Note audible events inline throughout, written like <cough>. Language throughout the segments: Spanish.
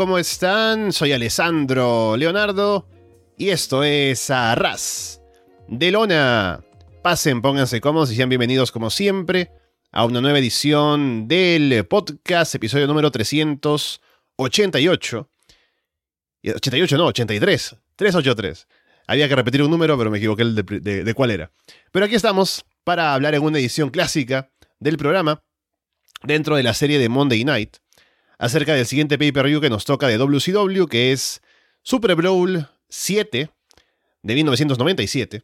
¿cómo están? Soy Alessandro Leonardo y esto es Arras de Lona. Pasen, pónganse cómodos y sean bienvenidos como siempre a una nueva edición del podcast, episodio número 388. 88 no, 83. 383. Había que repetir un número, pero me equivoqué de cuál era. Pero aquí estamos para hablar en una edición clásica del programa, dentro de la serie de Monday Night, acerca del siguiente pay-per-view que nos toca de WCW, que es Super Bowl 7 de 1997.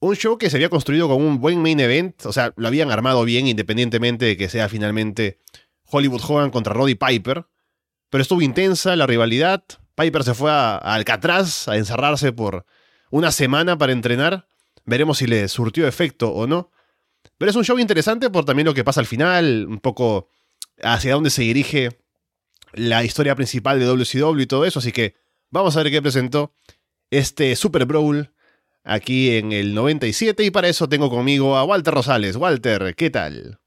Un show que se había construido con un buen main event, o sea, lo habían armado bien independientemente de que sea finalmente Hollywood Hogan contra Roddy Piper, pero estuvo intensa la rivalidad. Piper se fue a, a Alcatraz a encerrarse por una semana para entrenar. Veremos si le surtió efecto o no. Pero es un show interesante por también lo que pasa al final, un poco hacia dónde se dirige la historia principal de WCW y todo eso. Así que vamos a ver qué presentó este Super Brawl aquí en el 97 y para eso tengo conmigo a Walter Rosales. Walter, ¿qué tal?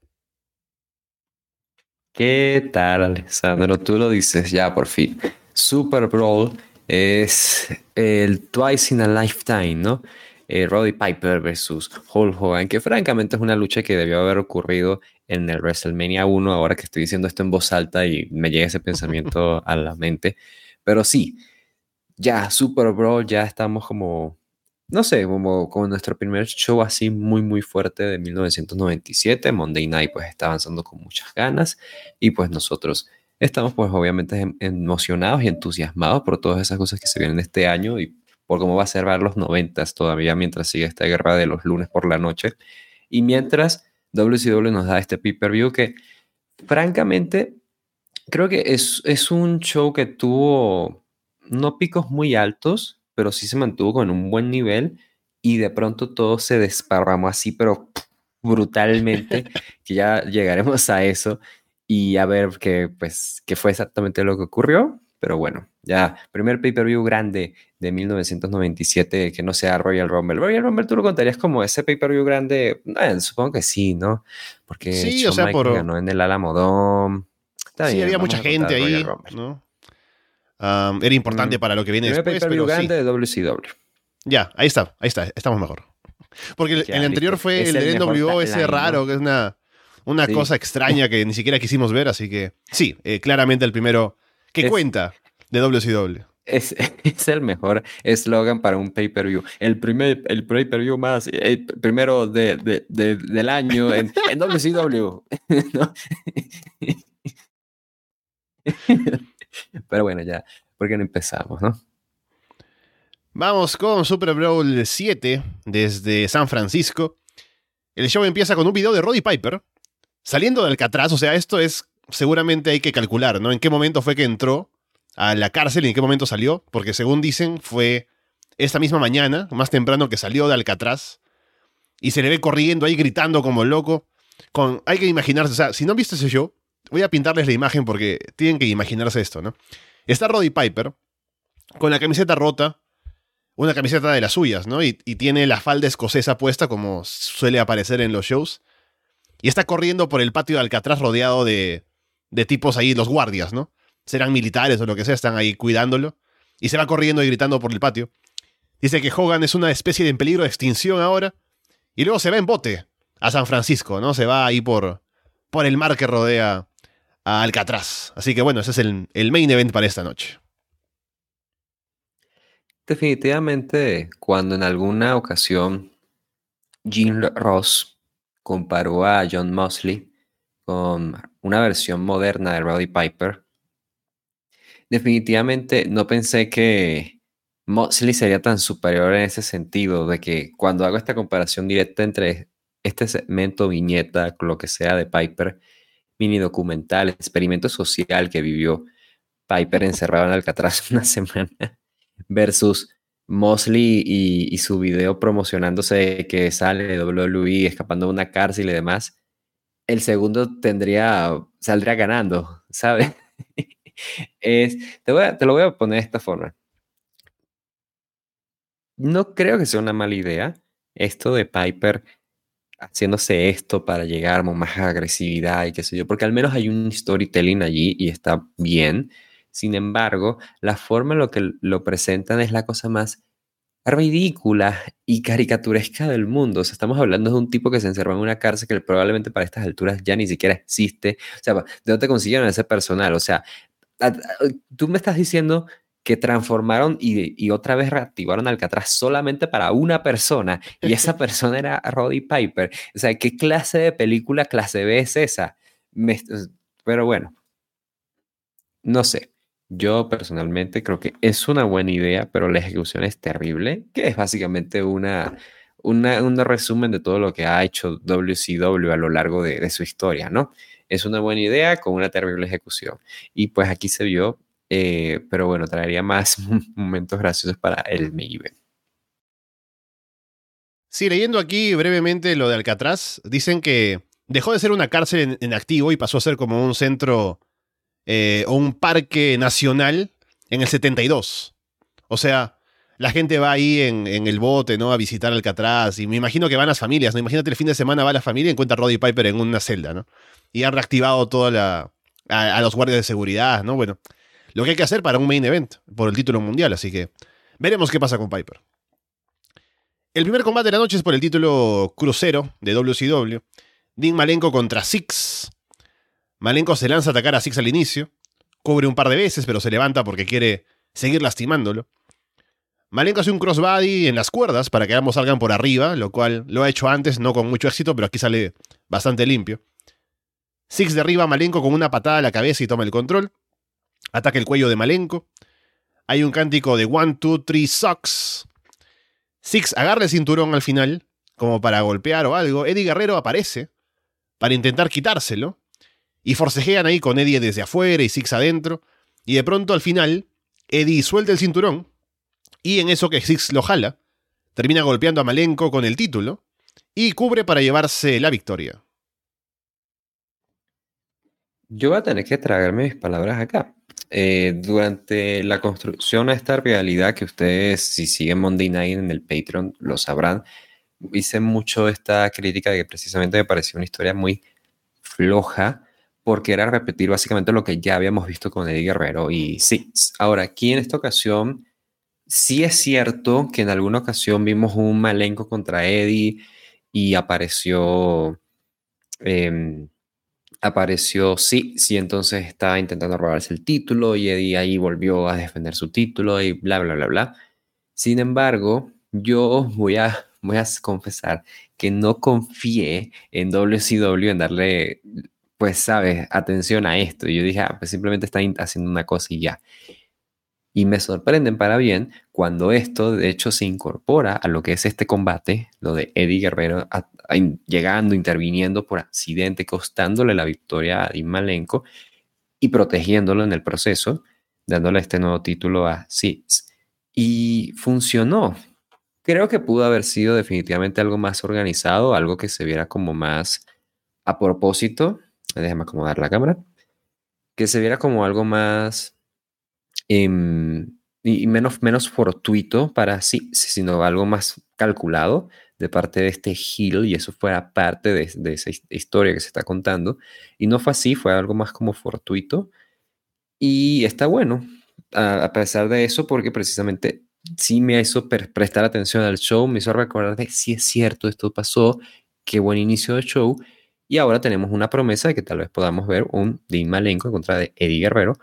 ¿Qué tal, Alessandro? Tú lo dices ya por fin. Super Brawl es el Twice in a Lifetime, ¿no? Eh, Roddy Piper versus Hulk Hogan, que francamente es una lucha que debió haber ocurrido en el WrestleMania 1, ahora que estoy diciendo esto en voz alta y me llega ese pensamiento a la mente. Pero sí, ya Super Brawl, ya estamos como, no sé, como con nuestro primer show así muy, muy fuerte de 1997. Monday Night pues está avanzando con muchas ganas y pues nosotros estamos pues obviamente em, emocionados y entusiasmados por todas esas cosas que se vienen este año y por cómo va a ser ver los noventas todavía mientras sigue esta guerra de los lunes por la noche. Y mientras WCW nos da este pay-per-view que francamente creo que es, es un show que tuvo no picos muy altos, pero sí se mantuvo con un buen nivel y de pronto todo se desparramó así, pero brutalmente, <laughs> que ya llegaremos a eso y a ver qué pues, qué fue exactamente lo que ocurrió. Pero bueno, ya, primer pay-per-view grande de 1997 que no sea Royal Rumble. Royal Rumble tú lo contarías como ese pay-per-view grande. supongo que sí, ¿no? Porque sí, o sea, por... ganó en el Alamodón. sí, había mucha gente ahí, ¿no? era importante mm. para lo que viene después. pay-per-view grande de WCW. Ya, ahí está, ahí está, estamos mejor. Porque el, anterior fue el, de NWO, ese raro, que es una, una cosa extraña que ni siquiera quisimos ver, así que sí, eh, claramente el primero que cuenta de WCW. Es, <laughs> es, el mejor eslogan para un pay-per-view. El primer el pay-per-view más, el primero de, de, del año en, <laughs> en WCW. <laughs> Pero bueno, ya, ¿por qué no empezamos, no? Vamos con Super Bowl 7 desde San Francisco. El show empieza con un video de Roddy Piper saliendo de Alcatraz. O sea, esto es seguramente hay que calcular, ¿no? En qué momento fue que entró a la cárcel y en qué momento salió, porque según dicen fue esta misma mañana, más temprano que salió de Alcatraz, y se le ve corriendo ahí gritando como loco. Con, hay que imaginarse, o sea, si no han visto ese show, voy a pintarles la imagen porque tienen que imaginarse esto, ¿no? Está Roddy Piper con la camiseta rota, una camiseta de las suyas, ¿no? Y, y tiene la falda escocesa puesta como suele aparecer en los shows. Y está corriendo por el patio de Alcatraz rodeado de, de tipos ahí, los guardias, ¿no? Serán militares o lo que sea, están ahí cuidándolo. Y se va corriendo y gritando por el patio. Dice que Hogan es una especie de en peligro de extinción ahora. Y luego se va en bote a San Francisco, ¿no? Se va ahí por, por el mar que rodea a Alcatraz. Así que bueno, ese es el, el main event para esta noche. Definitivamente, cuando en alguna ocasión Jim Ross comparó a John Mosley con una versión moderna de Roddy Piper. Definitivamente no pensé que Mosley sería tan superior en ese sentido, de que cuando hago esta comparación directa entre este segmento, viñeta, lo que sea de Piper, mini documental, experimento social que vivió Piper encerrado en Alcatraz <laughs> una semana, versus Mosley y, su video promocionándose que sale de WWE escapando de una cárcel y demás, el segundo tendría, saldría ganando, ¿sabes? es, te, te lo voy a poner de esta forma. No creo que sea una mala idea esto de Piper haciéndose esto para llegar a más agresividad y qué sé yo, porque al menos hay un storytelling allí y está bien. Sin embargo, la forma en la que lo presentan es la cosa más ridícula y caricaturesca del mundo. O sea, estamos hablando de un tipo que se encerró en una cárcel que probablemente para estas alturas ya ni siquiera existe. O sea, ¿de dónde consiguieron ese personal? O sea, tú me estás diciendo que transformaron y, otra vez reactivaron Alcatraz solamente para una persona y esa <laughs> persona era Roddy Piper. O sea, ¿qué clase de película clase B es esa? pero bueno, no sé. Yo personalmente creo que es una buena idea, pero la ejecución es terrible, que es básicamente una, un resumen de todo lo que ha hecho WCW a lo largo de, su historia, ¿no? Es una buena idea con una terrible ejecución. Y pues aquí se vio eh, pero bueno, traería más <laughs> momentos graciosos para el MIB. Sí, leyendo aquí brevemente lo de Alcatraz, dicen que dejó de ser una cárcel en, activo y pasó a ser como un centro eh, o un parque nacional en el 72. O sea, la gente va ahí en, el bote, ¿no? A visitar Alcatraz. Y me imagino que van las familias, ¿no? Imagínate el fin de semana va la familia y encuentra a Roddy Piper en una celda, ¿no? Y han reactivado toda la. a los guardias de seguridad, ¿no? Bueno, lo que hay que hacer para un main event por el título mundial, así que veremos qué pasa con Piper. El primer combate de la noche es por el título crucero de WCW. Dean Malenko contra Six. Malenko se lanza a atacar a Six al inicio. Cubre un par de veces, pero se levanta porque quiere seguir lastimándolo. Malenko hace un crossbody en las cuerdas para que ambos salgan por arriba, lo cual lo ha hecho antes, no con mucho éxito, pero aquí sale bastante limpio. Six derriba a Malenko con una patada a la cabeza y toma el control. Ataca el cuello de Malenko. Hay un cántico de One, Two, Three, Sucks. Six agarra el cinturón al final, como para golpear o algo. Eddie Guerrero aparece para intentar quitárselo. Y forcejean ahí con Eddie desde afuera y Six adentro. Y de pronto al final, Eddie suelta el cinturón. Y en eso que Six lo jala, termina golpeando a Malenko con el título. Y cubre para llevarse la victoria. Yo voy a tener que tragarme mis palabras acá. Eh, durante la construcción de esta realidad que ustedes, si siguen Monday Night en el Patreon, lo sabrán, hice mucho esta crítica de que precisamente me pareció una historia muy floja porque era repetir básicamente lo que ya habíamos visto con Eddie Guerrero y sí, ahora aquí en esta ocasión sí es cierto que en alguna ocasión vimos un malenco contra Eddie y apareció eh, apareció sí, sí, entonces estaba intentando robarse el título y Eddie ahí volvió a defender su título y bla, bla, bla, bla. Sin embargo, yo voy a, voy a confesar que no confié en WCW en darle, pues, sabes, atención a esto. Y yo dije, ah, pues simplemente está haciendo una cosa y ya. Y me sorprenden para bien cuando esto de hecho se incorpora a lo que es este combate, lo de Eddie Guerrero llegando, interviniendo por accidente, costándole la victoria a Dean y protegiéndolo en el proceso, dándole este nuevo título a Six. Y funcionó. Creo que pudo haber sido definitivamente algo más organizado, algo que se viera como más a propósito. Déjame acomodar la cámara. Que se viera como algo más Em, y menos, menos fortuito para sí, sino algo más calculado de parte de este Hill y eso fuera parte de, de, esa historia que se está contando. Y no fue así, fue algo más como fortuito. Y está bueno, a, pesar de eso, porque precisamente sí me hizo prestar atención al show, me hizo recordar de si es cierto, esto pasó, qué buen inicio de show. Y ahora tenemos una promesa de que tal vez podamos ver un Dean Malenko contra de Eddie Guerrero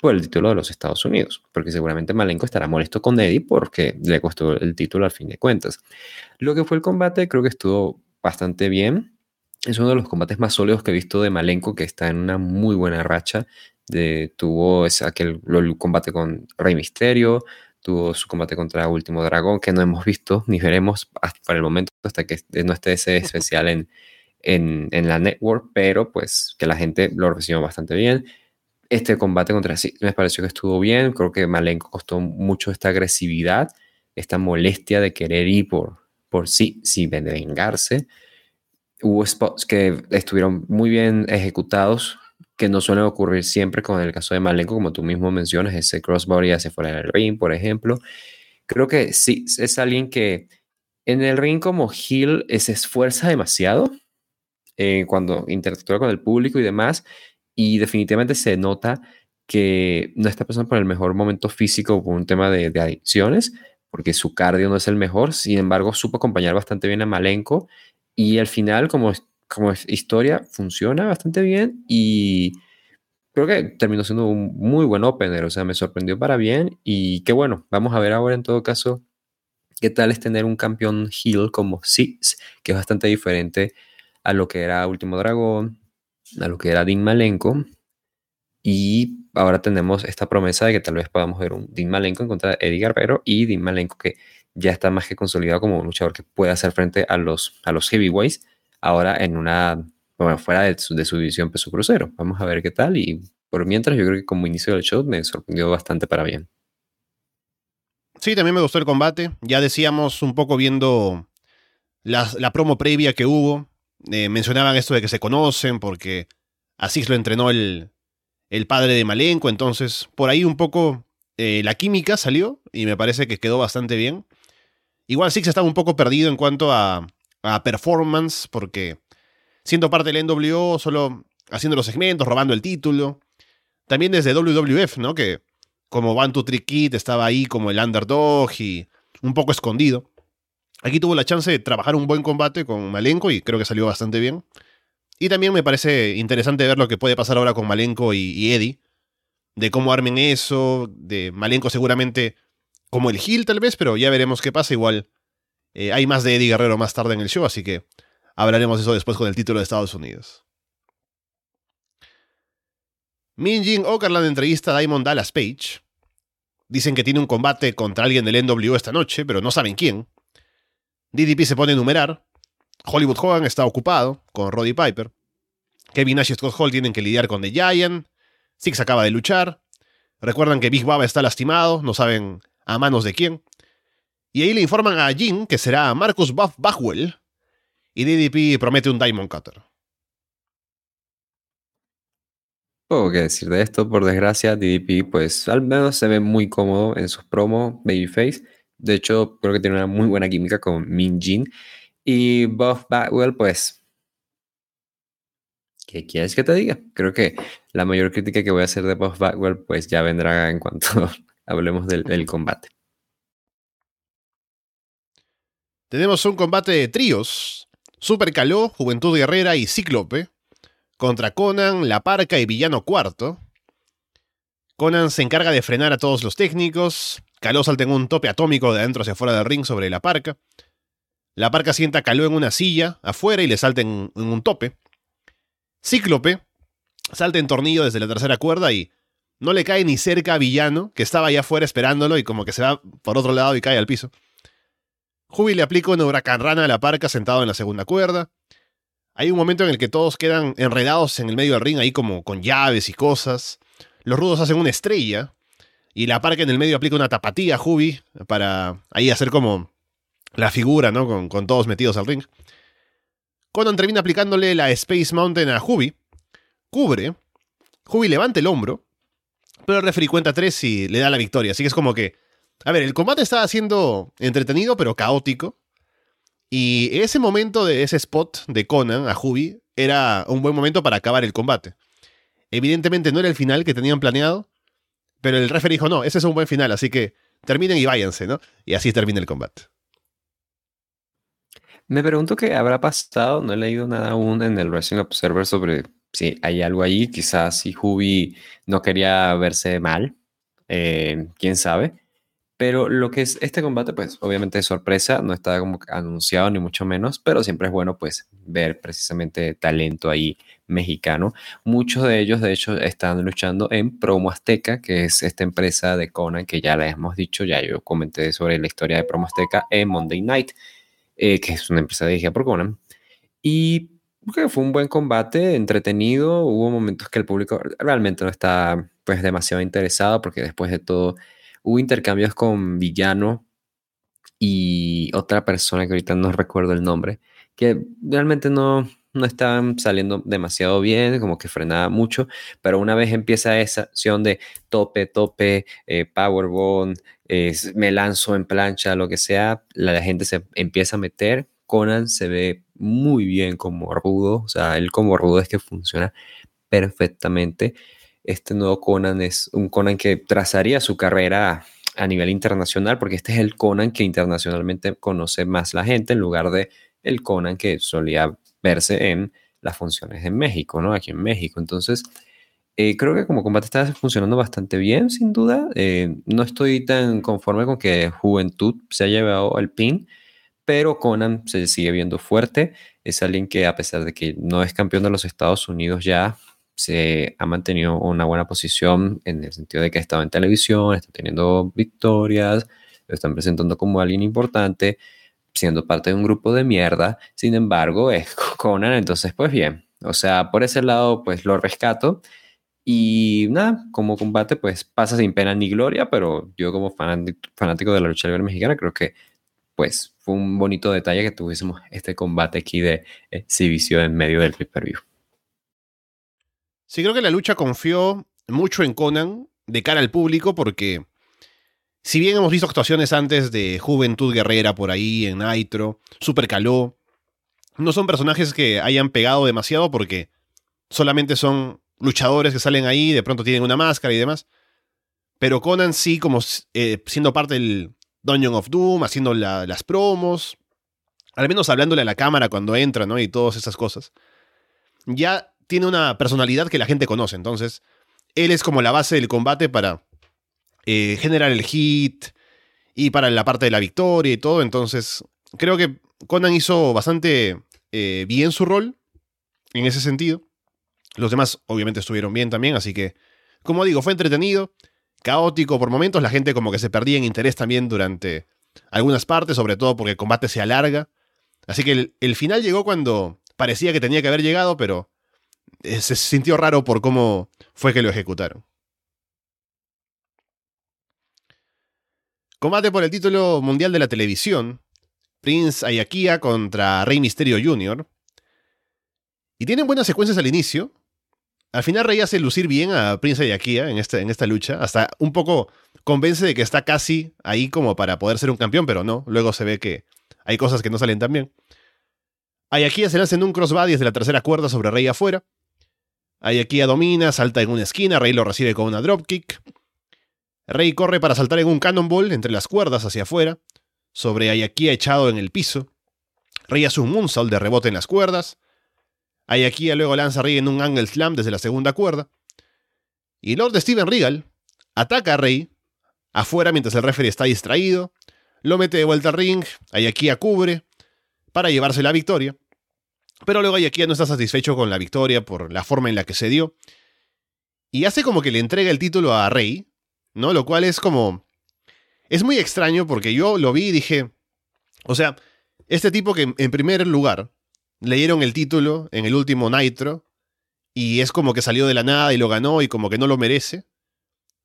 por el título de los Estados Unidos, porque seguramente Malenko estará molesto con Eddie porque le costó el título al fin de cuentas. Lo que fue el combate creo que estuvo bastante bien. Es uno de los combates más sólidos que he visto de Malenko, que está en una muy buena racha. De, tuvo ese, aquel el combate con Rey Misterio, tuvo su combate contra Último Dragón, que no hemos visto ni veremos hasta, para el momento hasta que no esté ese <laughs> especial en, en, en la network, pero pues que la gente lo recibió bastante bien este combate contra sí me pareció que estuvo bien. Creo que Malenko costó mucho esta agresividad, esta molestia de querer ir por, por sí, sí, de vengarse. Hubo spots que estuvieron muy bien ejecutados, que no suelen ocurrir siempre con el caso de Malenko, como tú mismo mencionas, ese crossbody hacia fuera del ring, por ejemplo. Creo que sí, es alguien que En el ring como Hill se esfuerza demasiado eh, cuando interactúa con el público y demás, y definitivamente se nota que no está pasando por el mejor momento físico por un tema de, adicciones, porque su cardio no es el mejor, sin embargo supo acompañar bastante bien a Malenko y al final como, como historia funciona bastante bien y creo que terminó siendo un muy buen opener, o sea, me sorprendió para bien y qué bueno, vamos a ver ahora en todo caso qué tal es tener un campeón heel como Six, que es bastante diferente a lo que era Último Dragón, a lo que era Dean Malenko y ahora tenemos esta promesa de que tal vez podamos ver un Dean Malenko en contra de Eddie Guerrero y Dean Malenko que ya está más que consolidado como un luchador que puede hacer frente a los, a los heavyweights ahora en una, bueno, fuera de su, su división peso crucero. Vamos a ver qué tal y por mientras yo creo que como inicio del show me sorprendió bastante para bien. Sí, también me gustó el combate. Ya decíamos un poco viendo la, la promo previa que hubo. Eh, mencionaban esto de que se conocen porque así lo entrenó el, el padre de Malenko, entonces por ahí un poco eh, la química salió y me parece que quedó bastante bien. Igual Six estaba un poco perdido en cuanto a, a performance, porque siendo parte del NWO, solo haciendo los segmentos, robando el título. También desde WWF, ¿no? Que como One Two Trick Kid estaba ahí como el underdog y un poco escondido. Aquí tuvo la chance de trabajar un buen combate con Malenko y creo que salió bastante bien. Y también me parece interesante ver lo que puede pasar ahora con Malenko y, Eddie. De cómo armen eso. De Malenko seguramente como el heel tal vez, pero ya veremos qué pasa. Igual eh, hay más de Eddie Guerrero más tarde en el show, así que hablaremos de eso después con el título de Estados Unidos. Min Jin Okerland entrevista a Diamond Dallas Page. Dicen que tiene un combate contra alguien del NWO esta noche, pero no saben quién. DDP se pone a enumerar. Hollywood Hogan está ocupado con Roddy Piper. Kevin Nash y Scott Hall tienen que lidiar con The Giant. Six acaba de luchar. Recuerdan que Big Baba está lastimado, no saben a manos de quién. Y ahí le informan a Jim que será Marcus Buff Bagwell. Y DDP promete un Diamond Cutter. Poco que decir de esto, por desgracia, DDP pues al menos se ve muy cómodo en sus promos Babyface. De hecho, creo que tiene una muy buena química con Min Jin. Y Buff Bagwell, pues. ¿Qué quieres que te diga? Creo que la mayor crítica que voy a hacer de Buff Bagwell, pues ya vendrá en cuanto <laughs> hablemos del, combate. Tenemos un combate de tríos. Super Caló, Juventud Guerrera y Cíclope. Contra Conan, La Parca y Villano Cuarto. Conan se encarga de frenar a todos los técnicos. Caló salta en un tope atómico de adentro hacia afuera del ring sobre La Parca. La parca sienta Caló en una silla afuera y le salta en, un tope. Cíclope salta en tornillo desde la tercera cuerda y no le cae ni cerca a Villano, que estaba allá afuera esperándolo y como que se va por otro lado y cae al piso. Jubi le aplica una huracán rana a la parca sentado en la segunda cuerda. Hay un momento en el que todos quedan enredados en el medio del ring ahí como con llaves y cosas. Los rudos hacen una estrella y la parca en el medio aplica una tapatía a Jubi para ahí hacer como la figura, ¿no? Con, todos metidos al ring. Conan termina aplicándole la Space Mountain a Hubi. Cubre. Hubi levanta el hombro. Pero el cuenta tres y le da la victoria. Así que es como que. A ver, el combate estaba siendo entretenido, pero caótico. Y ese momento de ese spot de Conan a Hubi era un buen momento para acabar el combate. Evidentemente no era el final que tenían planeado, pero el referee dijo, no, ese es un buen final, así que terminen y váyanse, ¿no? Y así termina el combate. Me pregunto qué habrá pasado, no he leído nada aún en el Wrestling Observer sobre si hay algo ahí, quizás si Hubi no quería verse mal, eh, quién sabe. Pero lo que es este combate, pues obviamente es sorpresa, no está como anunciado ni mucho menos, pero siempre es bueno pues ver precisamente talento ahí mexicano. Muchos de ellos de hecho están luchando en Promo Azteca, que es esta empresa de Conan que ya les hemos dicho, ya yo comenté sobre la historia de Promo Azteca en Monday Night. Eh, que es una empresa dirigida por Conan. Y fue un buen combate, entretenido. Hubo momentos que el público realmente no está pues demasiado interesado porque después de todo hubo intercambios con Villano y otra persona que ahorita no recuerdo el nombre, que realmente no, no estaban saliendo demasiado bien, como que frenaba mucho, pero una vez empieza esa acción de tope, tope, eh, powerbomb, me lanzo en plancha, lo que sea, la, gente se empieza a meter. Conan se ve muy bien como rudo, o sea, él como rudo es que funciona perfectamente. Este nuevo Conan es un Conan que trazaría su carrera a nivel internacional, porque este es el Conan que internacionalmente conoce más la gente en lugar de el Conan que solía verse en las funciones en México, ¿no? Aquí en México. Entonces, eh, creo que como combate está funcionando bastante bien, sin duda. Eh, no estoy tan conforme con que Juventud se haya llevado el pin, pero Conan se sigue viendo fuerte. Es alguien que a pesar de que no es campeón de los Estados Unidos ya, se ha mantenido una buena posición en el sentido de que ha estado en televisión, está teniendo victorias, lo están presentando como alguien importante, siendo parte de un grupo de mierda. Sin embargo, es <laughs> Conan, entonces pues bien. O sea, por ese lado pues lo rescato. Y nada, como combate, pues pasa sin pena ni gloria, pero yo como fanático de la lucha libre mexicana creo que pues fue un bonito detalle que tuviésemos este combate aquí de exhibición en medio del pay-per-view. Sí, creo que la lucha confió mucho en Conan de cara al público porque si bien hemos visto actuaciones antes de Juventud Guerrera por ahí en Nitro, Super Caló, no son personajes que hayan pegado demasiado porque solamente son luchadores que salen ahí, de pronto tienen una máscara y demás. Pero Conan sí, como eh, siendo parte del Dungeon of Doom, haciendo las promos, al menos hablándole a la cámara cuando entra, ¿no? Y todas esas cosas. Ya tiene una personalidad que la gente conoce, entonces él es como la base del combate para eh, generar el hit y para la parte de la victoria y todo, entonces creo que Conan hizo bastante eh, bien su rol en ese sentido. Los demás obviamente estuvieron bien también, así que, como digo, fue entretenido, caótico por momentos, la gente como que se perdía en interés también durante algunas partes, sobre todo porque el combate se alarga. Así que el, final llegó cuando parecía que tenía que haber llegado, pero eh, se sintió raro por cómo fue que lo ejecutaron. Combate por el título mundial de la televisión. Prince Ayakia contra Rey Misterio Jr. Y tienen buenas secuencias al inicio, al final Rey hace lucir bien a Prince Ayakia en esta, en esta lucha. Hasta un poco convence de que está casi ahí como para poder ser un campeón, pero no. Luego se ve que hay cosas que no salen tan bien. Ayakia se lanza en un crossbody desde la tercera cuerda sobre Rey afuera. Ayakia domina, salta en una esquina, Rey lo recibe con una dropkick. Rey corre para saltar en un cannonball entre las cuerdas hacia afuera, sobre Ayakia echado en el piso. Rey hace un moonsault de rebote en las cuerdas. Ayakia luego lanza a Rey en un angle slam desde la segunda cuerda. Y Lord Steven Regal ataca a Rey afuera mientras el referee está distraído. Lo mete de vuelta al ring. Ayakia cubre para llevarse la victoria. Pero luego Ayakia no está satisfecho con la victoria por la forma en la que se dio. Y hace como que le entrega el título a Rey, ¿no? Lo cual es como... Es muy extraño porque yo lo vi y dije... O sea, este tipo que en primer lugar leyeron el título en el último Nitro y es como que salió de la nada y lo ganó y como que no lo merece.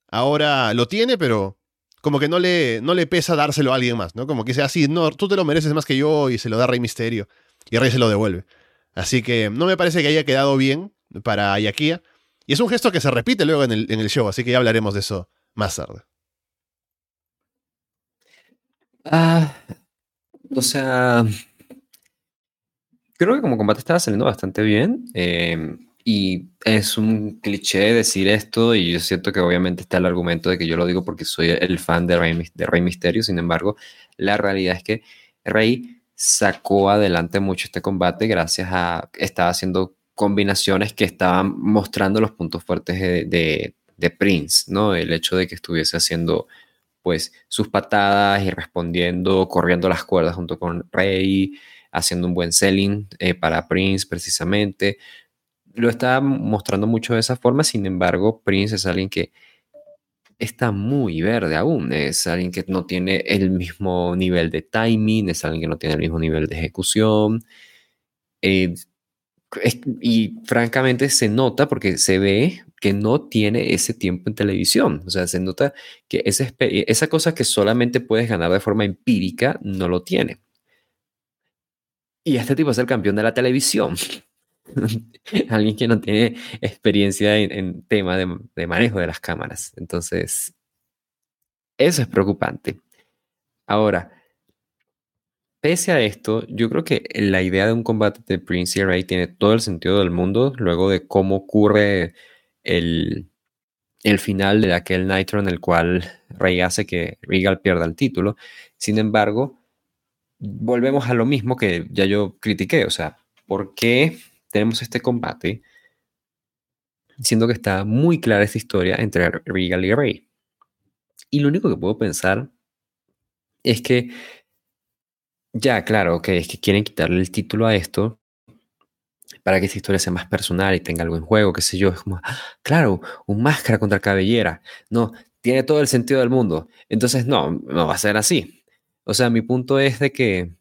Ahora lo tiene, pero como que no le, no le pesa dárselo a alguien más, ¿no? Como que dice así, no, tú te lo mereces más que yo y se lo da Rey Misterio y Rey se lo devuelve. Así que no me parece que haya quedado bien para Ayakia. Y es un gesto que se repite luego en el, en el show, así que ya hablaremos de eso más tarde. Ah, o sea, Creo que como combate estaba saliendo bastante bien. Em, y es un cliché decir esto, y yo siento que obviamente está el argumento de que yo lo digo porque soy el fan de Rey, de Rey Misterio. Sin embargo, la realidad es que Rey sacó adelante mucho este combate gracias a. Estaba haciendo combinaciones que estaban mostrando los puntos fuertes de, Prince, ¿no? El hecho de que estuviese haciendo pues sus patadas y respondiendo, corriendo las cuerdas junto con Rey, haciendo un buen selling eh, para Prince precisamente. Lo está mostrando mucho de esa forma, sin embargo, Prince es alguien que está muy verde aún, es alguien que no tiene el mismo nivel de timing, es alguien que no tiene el mismo nivel de ejecución. Eh, y francamente se nota porque se ve que no tiene ese tiempo en televisión. O sea, se nota que esa cosa que solamente puedes ganar de forma empírica no lo tiene. Y este tipo es el campeón de la televisión. <laughs> alguien que no tiene experiencia en, tema de, manejo de las cámaras. Entonces, eso es preocupante. Ahora, pese a esto, yo creo que la idea de un combate de Prince y Rey tiene todo el sentido del mundo luego de cómo ocurre el, el final de aquel Nitro en el cual Rey hace que Regal pierda el título. Sin embargo, volvemos a lo mismo que ya yo critiqué, o sea, ¿por qué tenemos este combate? Siendo que está muy clara esta historia entre Regal y Rey. Y lo único que puedo pensar es que, ya, claro, ok, es que quieren quitarle el título a esto para que esta historia sea más personal y tenga algo en juego, qué sé yo. Es como, ah, claro, un máscara contra cabellera. No, tiene todo el sentido del mundo. Entonces, no, no va a ser así. O sea, mi punto es de que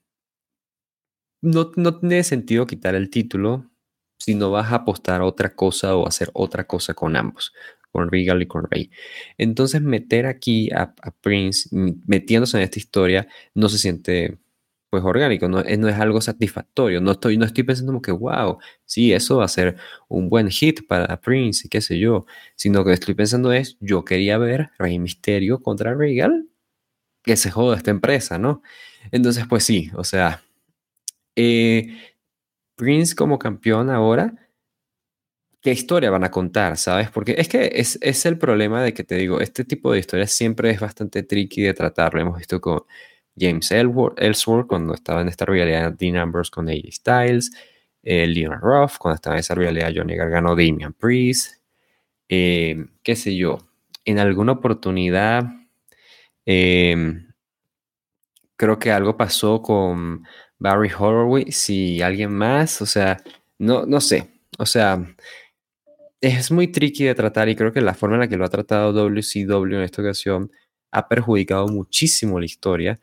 no, no tiene sentido quitar el título si no vas a apostar a otra cosa o hacer otra cosa con ambos, con Regal y con Rey. Entonces, meter aquí a, a Prince, metiéndose en esta historia, no se siente pues orgánico, no, no, es algo satisfactorio. No estoy, no estoy pensando como que, wow, sí, eso va a ser un buen hit para Prince y qué sé yo, sino que estoy pensando es, yo quería ver Rey Misterio contra Regal, que se joda esta empresa, ¿no? Entonces, pues sí, o sea, eh, Prince como campeón ahora, ¿qué historia van a contar, sabes? Porque es que es, es el problema de que te digo, este tipo de historias siempre es bastante tricky de tratar, lo hemos visto con James Ellsworth cuando estaba en esta rivalidad Dean Ambrose con AJ Styles, eh, Leon Ruff cuando estaba en esa rivalidad Johnny Gargano, Damian Priest, eh, qué sé yo, en alguna oportunidad em, creo que algo pasó con Barry Horowitz y alguien más, o sea, no, no sé, o sea, es muy tricky de tratar y creo que la forma en la que lo ha tratado WCW en esta ocasión ha perjudicado muchísimo la historia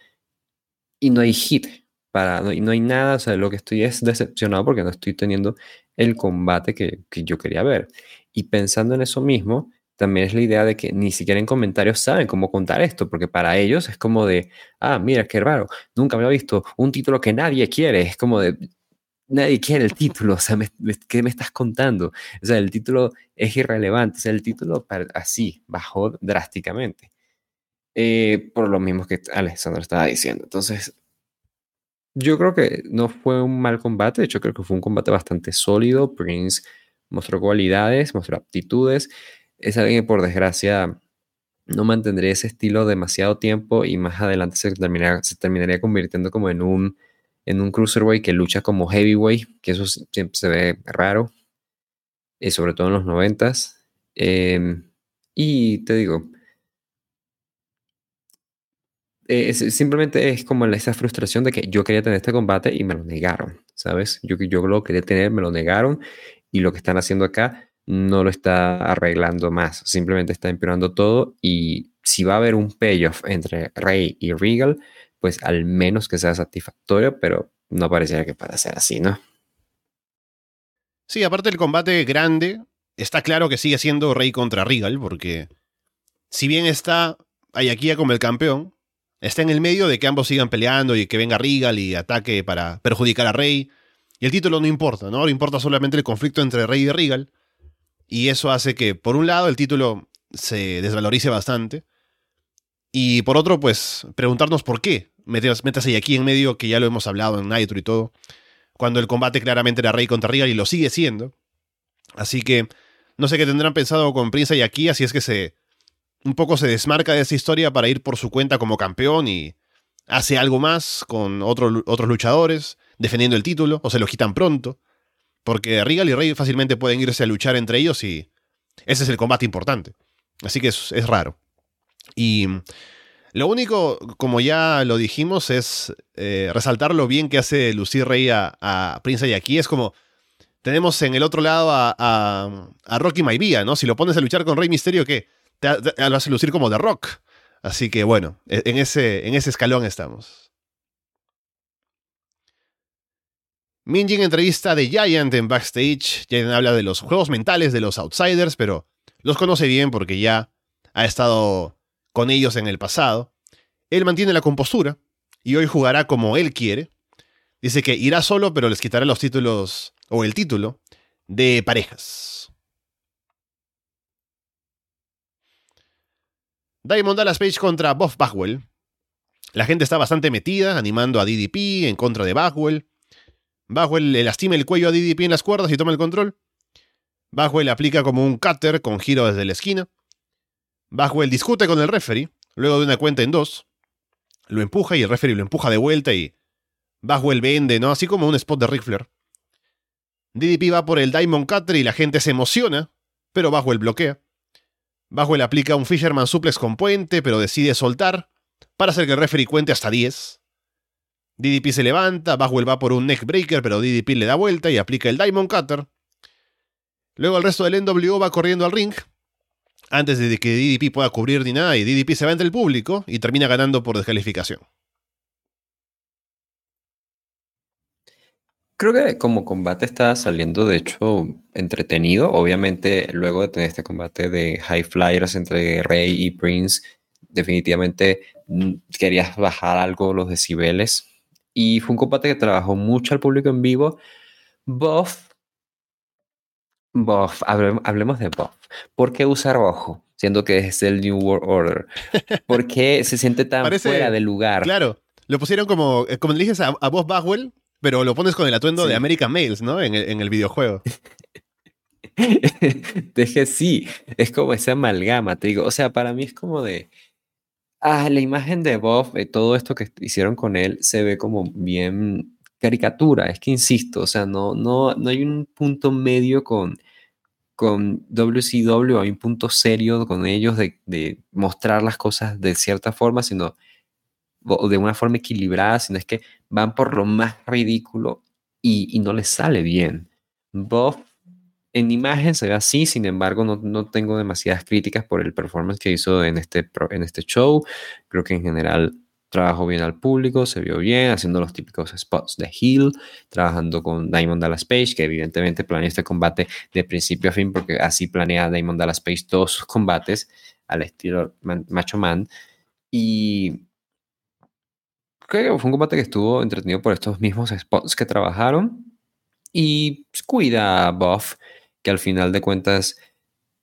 y no hay hit. Para, no, no hay nada, o sea, lo que estoy es decepcionado porque no estoy teniendo el combate que, que yo quería ver. Y pensando en eso mismo, también es la idea de que ni siquiera en comentarios saben cómo contar esto, porque para ellos es como de, ah, mira, qué raro, nunca me había visto un título que nadie quiere, es como de, nadie quiere el título, o sea, ¿qué me estás contando? O sea, el título es irrelevante, o sea, el título así bajó drásticamente. Eh, por lo mismo que Alessandro estaba diciendo. Entonces, yo creo que no fue un mal combate, de hecho creo que fue un combate bastante sólido. Prince mostró cualidades, mostró aptitudes. Es alguien que por desgracia no mantendría ese estilo demasiado tiempo y más adelante se terminaría, se terminaría convirtiendo como en un, en un cruiserweight que lucha como heavyweight, que eso siempre se ve raro, y sobre todo en los noventas. Em, y te digo, eh, simplemente es como esa frustración de que yo quería tener este combate y me lo negaron, ¿sabes? Yo, yo lo quería tener, me lo negaron y lo que están haciendo acá no lo está arreglando más, simplemente está empeorando todo y si va a haber un payoff entre Rey y Regal, pues al menos que sea satisfactorio, pero no pareciera que pueda ser así, ¿no? Sí, aparte del combate grande, está claro que sigue siendo Rey contra Regal, porque si bien está Ayakia como el campeón, Está en el medio de que ambos sigan peleando y que venga Regal y ataque para perjudicar a Rey. Y el título no importa, ¿no? importa solamente el conflicto entre Rey y Regal. Y eso hace que, por un lado, el título se desvalorice bastante. Y por otro, pues, preguntarnos por qué. Métase aquí en medio, que ya lo hemos hablado en Nitro y todo. Cuando el combate claramente era Rey contra Regal y lo sigue siendo. Así que no sé qué tendrán pensado con Prince y aquí, así es que se un poco se desmarca de esa historia para ir por su cuenta como campeón y hace algo más con otros luchadores, defendiendo el título, o se lo quitan pronto. Porque Regal y Rey fácilmente pueden irse a luchar entre ellos y ese es el combate importante. Así que es, raro. Y lo único, como ya lo dijimos, es eh, resaltar lo bien que hace lucir Rey a, a Prince y aquí. Es como, tenemos en el otro lado a, a, Rocky Maivia, ¿no? Si lo pones a luchar con Rey Misterio, ¿qué? Te, lo hace lucir como The Rock. Así que bueno, e, en ese, en ese escalón estamos. Minjin entrevista de Giant en backstage. Giant habla de los juegos mentales de los outsiders, pero los conoce bien porque ya ha estado con ellos en el pasado. Él mantiene la compostura y hoy jugará como él quiere. Dice que irá solo, pero les quitará los títulos o el título, de parejas. Diamond Dallas Page contra Bob Bagwell. La gente está bastante metida, animando a DDP en contra de Bagwell. Bagwell le lastima el cuello a DDP en las cuerdas y toma el control. Bagwell aplica como un cutter con giro desde la esquina. Bagwell discute con el referee, luego de una cuenta en dos. Lo empuja y el referee lo empuja de vuelta y Bagwell vende, ¿no? Así como un spot de Ric Flair. DDP va por el Diamond Cutter y la gente se emociona, pero Bagwell bloquea. Bagwell aplica un Fisherman Suplex con puente, pero decide soltar para hacer que el referee cuente hasta 10. DDP se levanta, Bagwell va por un neckbreaker, pero DDP le da vuelta y aplica el Diamond Cutter. Luego el resto del NWO va corriendo al ring, antes de que DDP pueda cubrir ni nada, y DDP se va entre el público y termina ganando por descalificación. Creo que como combate está saliendo, de hecho, entretenido. Obviamente, luego de tener este combate de High Flyers entre Rey y Prince, definitivamente mm, querías bajar algo los decibeles. Y fue un combate que trabajó mucho al público en vivo. Buff. Buff, hablemos de Buff. ¿Por qué usa rojo? Siendo que es el New World Order. ¿Por qué se siente tan <laughs> fuera de lugar? Claro, lo pusieron como, eh, como le dices a, a Buff Bagwell, pero lo pones con el atuendo de American Males, ¿no? En el, en el videojuego. <laughs> Deje sí, es como esa amalgama, te digo. O sea, para mí es como de. Ah, la imagen de Bob, de todo esto que hicieron con él, se ve como bien caricatura. Es que insisto, o sea, no, no, no hay un punto medio con, con WCW, hay un punto serio con ellos de, de mostrar las cosas de cierta forma, sino o de una forma equilibrada, sino es que van por lo más ridículo y, no les sale bien. Bob en imagen se ve así, sin embargo no, no, tengo demasiadas críticas por el performance que hizo en este, en este show. Creo que en general trabajó bien al público, se vio bien, haciendo los típicos spots de heel, trabajando con Diamond Dallas Page, que evidentemente planeó este combate de principio a fin, porque así planea Diamond Dallas Page todos sus combates al estilo Macho Man. Y creo que fue un combate que estuvo entretenido por estos mismos spots que trabajaron. Y cuida a Buff, que al final de cuentas,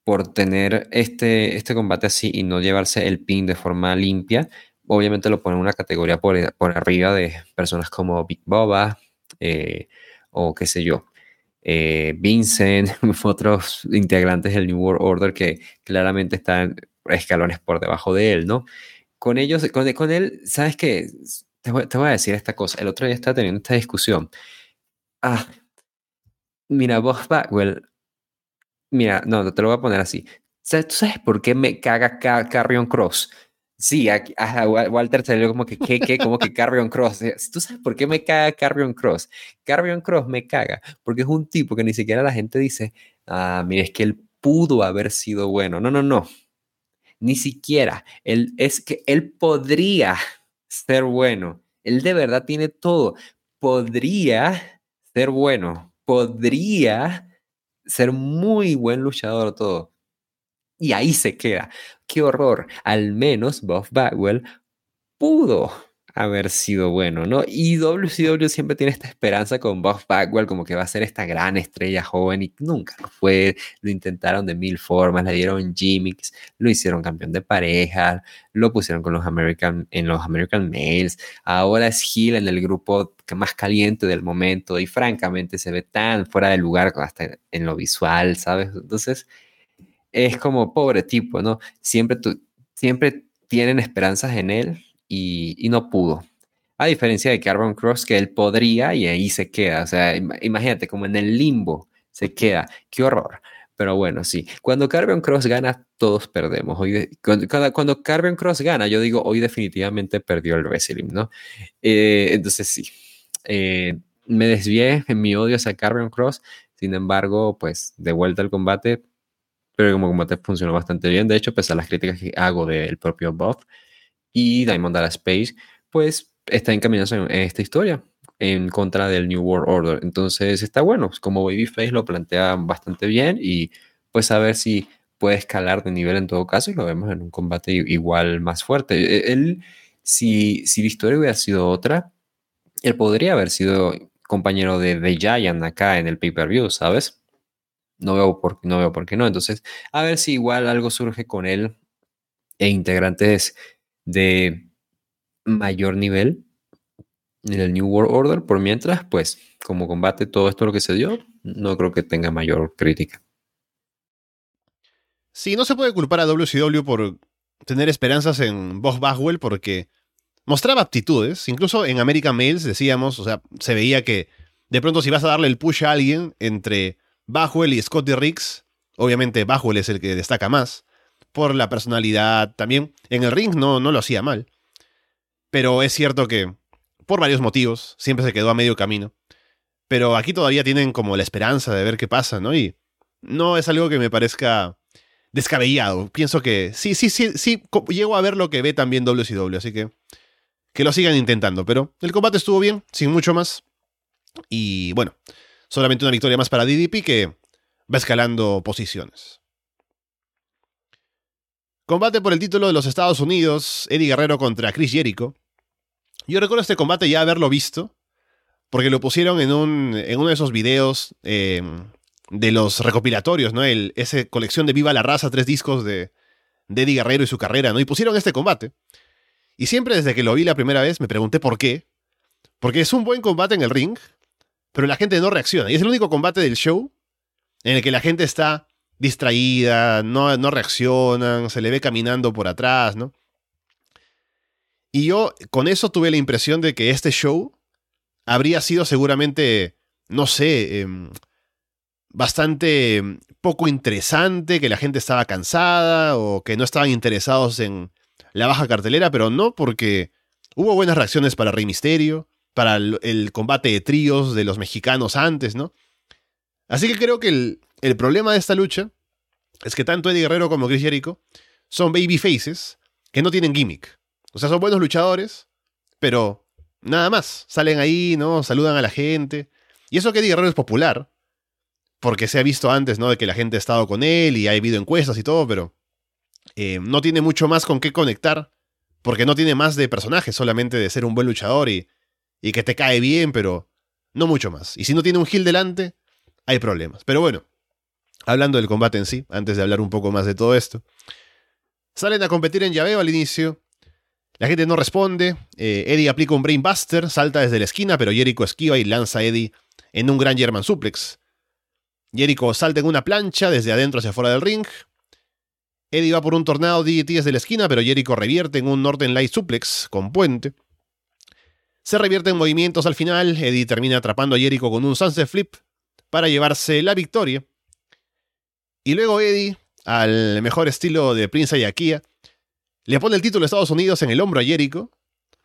por tener este, este combate así y no llevarse el pin de forma limpia, obviamente lo pone en una categoría por, por arriba de personas como Big Boba eh, o qué sé yo. Eh, Vincent, <laughs> otros integrantes del New World Order que claramente están escalones por debajo de él, ¿no? Con ellos, con, con él, ¿sabes qué? Te voy, a decir esta cosa. El otro día estaba teniendo esta discusión. Ah, mira, vos, Bagwell. Mira, no, te lo voy a poner así. ¿Tú sabes por qué me caga Carrion Cross? Sí, a, Walter salió como que, ¿qué, qué? Como que Carrion Cross. ¿Tú sabes por qué me caga Carrion Cross? Carrion Cross me caga porque es un tipo que ni siquiera la gente dice, ah, mira, es que él pudo haber sido bueno. No, no, no. Ni siquiera. Él, es que él podría ser bueno. Él de verdad tiene todo. Podría ser bueno. Podría ser muy buen luchador todo. Y ahí se queda. Qué horror. Al menos Buff Bagwell pudo haber sido bueno, ¿no? Y WCW siempre tiene esta esperanza con Buff Bagwell como que va a ser esta gran estrella joven y nunca lo fue. Lo intentaron de mil formas, le dieron gimmicks, lo hicieron campeón de pareja, lo pusieron con los American, en los American Males, ahora es Hill en el grupo más caliente del momento y francamente se ve tan fuera de lugar hasta en lo visual, ¿sabes? Entonces es como pobre tipo, ¿no? Siempre, siempre tienen esperanzas en él y, no pudo. A diferencia de Carbon Cross, que él podría y ahí se queda. O sea, imagínate, como en el limbo se queda. Qué horror. Pero bueno, sí. Cuando Carbon Cross gana, todos perdemos. Hoy cuando, cuando, Cross gana, yo digo, hoy definitivamente perdió el wrestling, ¿no? Eh, entonces sí. Eh, me desvié en mi odio hacia Carbon Cross. Sin embargo, pues de vuelta al combate. Pero como combate funcionó bastante bien. De hecho, pese a las críticas que hago del propio Buff, y Diamond Dallas Space, pues está encaminado en esta historia en contra del New World Order. Entonces está bueno, como Babyface lo plantea bastante bien y pues a ver si puede escalar de nivel en todo caso y lo vemos en un combate igual más fuerte. E-, él, si, si la historia hubiera sido otra, él podría haber sido compañero de The Giant acá en el pay-per-view, ¿sabes? No veo, por, no veo por qué no. Entonces, a ver si igual algo surge con él e integrantes de mayor nivel en el New World Order. Por mientras, pues, como combate todo esto lo que se dio, no creo que tenga mayor crítica. Sí, no se puede culpar a WCW por tener esperanzas en Bob Bagwell porque mostraba aptitudes. Incluso en American Males decíamos, o sea, se veía que de pronto si vas a darle el push a alguien entre Bagwell y Scotty Riggs, obviamente Bagwell es el que destaca más, por la personalidad también. En el ring no, no lo hacía mal. Pero es cierto que, por varios motivos, siempre se quedó a medio camino. Pero aquí todavía tienen como la esperanza de ver qué pasa, ¿no? Y no es algo que me parezca descabellado. Pienso que sí, sí, sí, sí, llego a ver lo que ve también WCW, así que que lo sigan intentando. Pero el combate estuvo bien, sin mucho más. Y bueno, solamente una victoria más para DDP que va escalando posiciones. Combate por el título de los Estados Unidos, Eddie Guerrero contra Chris Jericho. Yo recuerdo este combate ya haberlo visto, porque lo pusieron en, un, en uno de esos videos em, de los recopilatorios, ¿no? El, esa colección de Viva la Raza, tres discos de, de Eddie Guerrero y su carrera, ¿no? Y pusieron este combate. Y siempre desde que lo vi la primera vez me pregunté por qué. Porque es un buen combate en el ring, pero la gente no reacciona. Y es el único combate del show en el que la gente está distraída, no, no reaccionan, se le ve caminando por atrás, ¿no? Y yo con eso tuve la impresión de que este show habría sido seguramente, no sé, em, bastante poco interesante, que la gente estaba cansada o que no estaban interesados en la baja cartelera, pero no porque hubo buenas reacciones para Rey Misterio, para el, combate de tríos de los mexicanos antes, ¿no? Así que creo que el, el problema de esta lucha es que tanto Eddie Guerrero como Chris Jericho son baby faces que no tienen gimmick. O sea, son buenos luchadores, pero nada más. Salen ahí, ¿no? Saludan a la gente. Y eso que Eddie Guerrero es popular, porque se ha visto antes, ¿no? De que la gente ha estado con él y ha habido encuestas y todo, pero eh, no tiene mucho más con qué conectar, porque no tiene más de personaje, solamente de ser un buen luchador y, y que te cae bien, pero no mucho más. Y si no tiene un heel delante, hay problemas. Pero bueno, hablando del combate en sí, antes de hablar un poco más de todo esto, salen a competir en llaveo al inicio. La gente no responde. Eh, Eddie aplica un Brainbuster, salta desde la esquina, pero Jericho esquiva y lanza a Eddie en un gran German suplex. Jericho salta en una plancha desde adentro hacia afuera del ring. Eddie va por un tornado DDT desde la esquina, pero Jericho revierte en un Northern Light Suplex con puente. Se revierte en movimientos al final. Eddie termina atrapando a Jericho con un Sunset Flip para llevarse la victoria. Y luego Eddie, al mejor estilo de Prince Ayakia, le pone el título de Estados Unidos en el hombro a Jericho.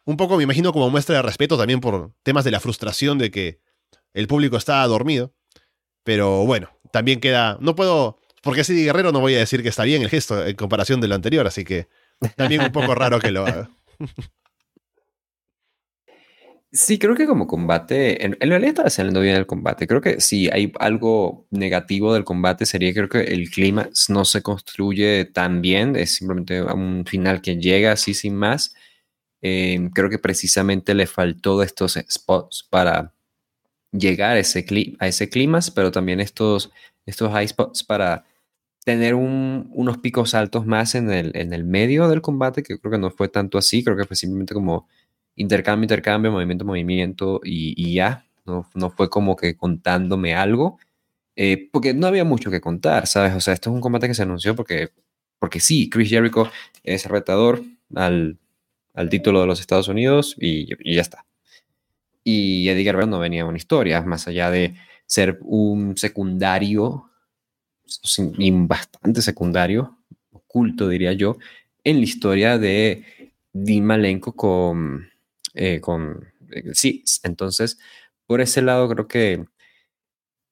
Un poco me imagino como muestra de respeto también por temas de la frustración de que el público está dormido. Pero bueno, también queda. No puedo. Porque así Guerrero no voy a decir que está bien el gesto en comparación de lo anterior, así que también un poco raro que lo haga. <laughs> Sí, creo que como combate, en, realidad está saliendo bien el combate. Creo que si hay algo negativo del combate sería creo que el clima no se construye tan bien, es simplemente un final que llega así sin más. Em, creo que precisamente le faltó estos spots para llegar a ese, a ese clima, pero también estos, estos high spots para tener unos picos altos más en el, en el medio del combate, que creo que no fue tanto así, creo que fue simplemente como intercambio, intercambio, movimiento, movimiento y, ya. No, no, fue como que contándome algo, eh, porque no había mucho que contar, ¿sabes? O sea, esto es un combate que se anunció porque, porque sí, Chris Jericho es retador al, al título de los Estados Unidos y, ya está. Y Eddie Guerrero no venía una historia, más allá de ser un secundario, bastante secundario, oculto diría yo, en la historia de Dean Malenko con, eh, con eh, sí, entonces por ese lado creo que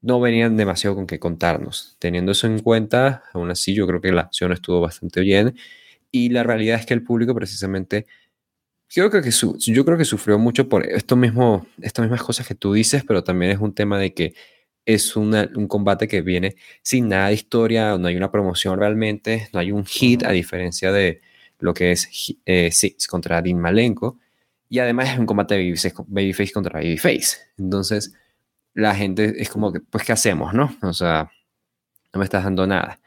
no venían demasiado con qué contarnos. Teniendo eso en cuenta, aún así yo creo que la acción estuvo bastante bien y la realidad es que el público precisamente yo creo que, yo creo que sufrió mucho por esto mismo, estas mismas cosas que tú dices, pero también es un tema de que es un combate que viene sin nada de historia, no hay una promoción realmente, no hay un hit, a diferencia de lo que es eh, Six contra Dean Malenko. Y además es un combate de babyface, contra babyface. Entonces, la gente es como que, pues, ¿qué hacemos, no? O sea, no me estás dando nada.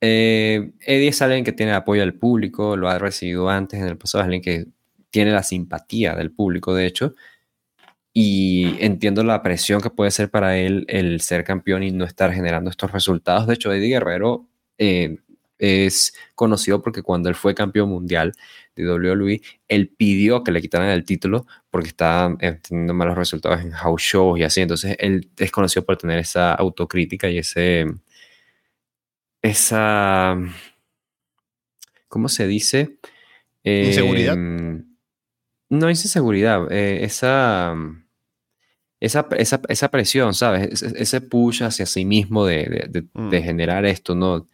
Eh, Eddie es alguien que tiene el apoyo del público, lo ha recibido antes en el pasado, es alguien que tiene la simpatía del público, de hecho, y entiendo la presión que puede ser para él el ser campeón y no estar generando estos resultados. De hecho, Eddie Guerrero eh, es conocido porque cuando él fue campeón mundial de WWE, él pidió que le quitaran el título porque estaba eh, teniendo malos resultados en house shows y así. Entonces, él es conocido por tener esa autocrítica y ese. Esa. ¿Cómo se dice? ¿Inseguridad? Em, no es inseguridad, eh, esa esa, esa, presión, ¿sabes? Ese, push hacia sí mismo de, mm. generar esto, ¿no?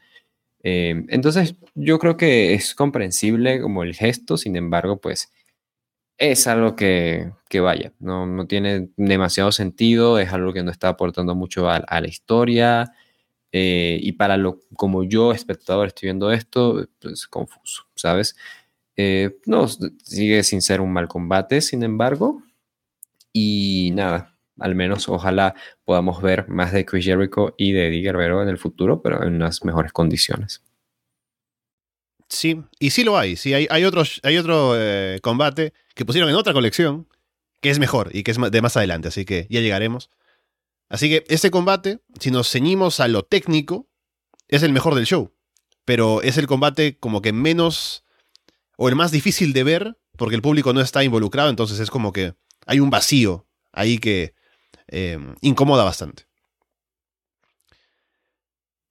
Eh, entonces, yo creo que es comprensible como el gesto, sin embargo, pues es algo que, vaya, no, no, tiene demasiado sentido, es algo que no está aportando mucho a, la historia. Eh, y para lo como yo, espectador, estoy viendo esto, pues confuso, ¿sabes? Eh, no, sigue sin ser un mal combate, sin embargo. Y nada, al menos ojalá podamos ver más de Chris Jericho y de Eddie Guerrero en el futuro, pero en unas mejores condiciones. Sí, y sí lo hay. Sí, hay, hay, hay otro eh, combate que pusieron en otra colección que es mejor y que es de más adelante, así que ya llegaremos. Así que este combate, si nos ceñimos a lo técnico, es el mejor del show. Pero es el combate como que menos o el más difícil de ver porque el público no está involucrado, entonces es como que hay un vacío ahí que eh, incomoda bastante.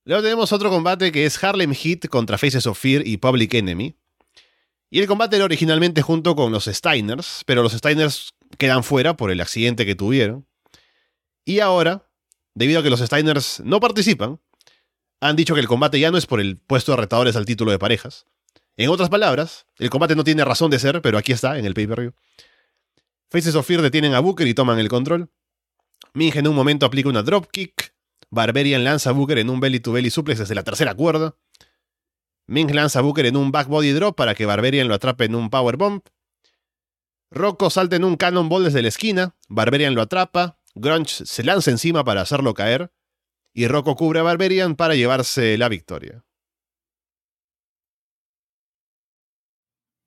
Luego tenemos otro combate que es Harlem Heat contra Faces of Fear y Public Enemy. Y el combate era originalmente junto con los Steiners, pero los Steiners quedan fuera por el accidente que tuvieron. Y ahora, debido a que los Steiners no participan, han dicho que el combate ya no es por el puesto de retadores al título de parejas. En otras palabras, el combate no tiene razón de ser, pero aquí está, en el pay-per-view. Faces of Fear detienen a Booker y toman el control. Ming en un momento aplica una dropkick. Barbarian lanza a Booker en un belly to belly suplex desde la tercera cuerda. Ming lanza a Booker en un back body drop para que Barbarian lo atrape en un power bomb. Rocco salta en un cannonball desde la esquina. Barbarian lo atrapa. Grunge se lanza encima para hacerlo caer. Y Rocco cubre a Barbarian para llevarse la victoria.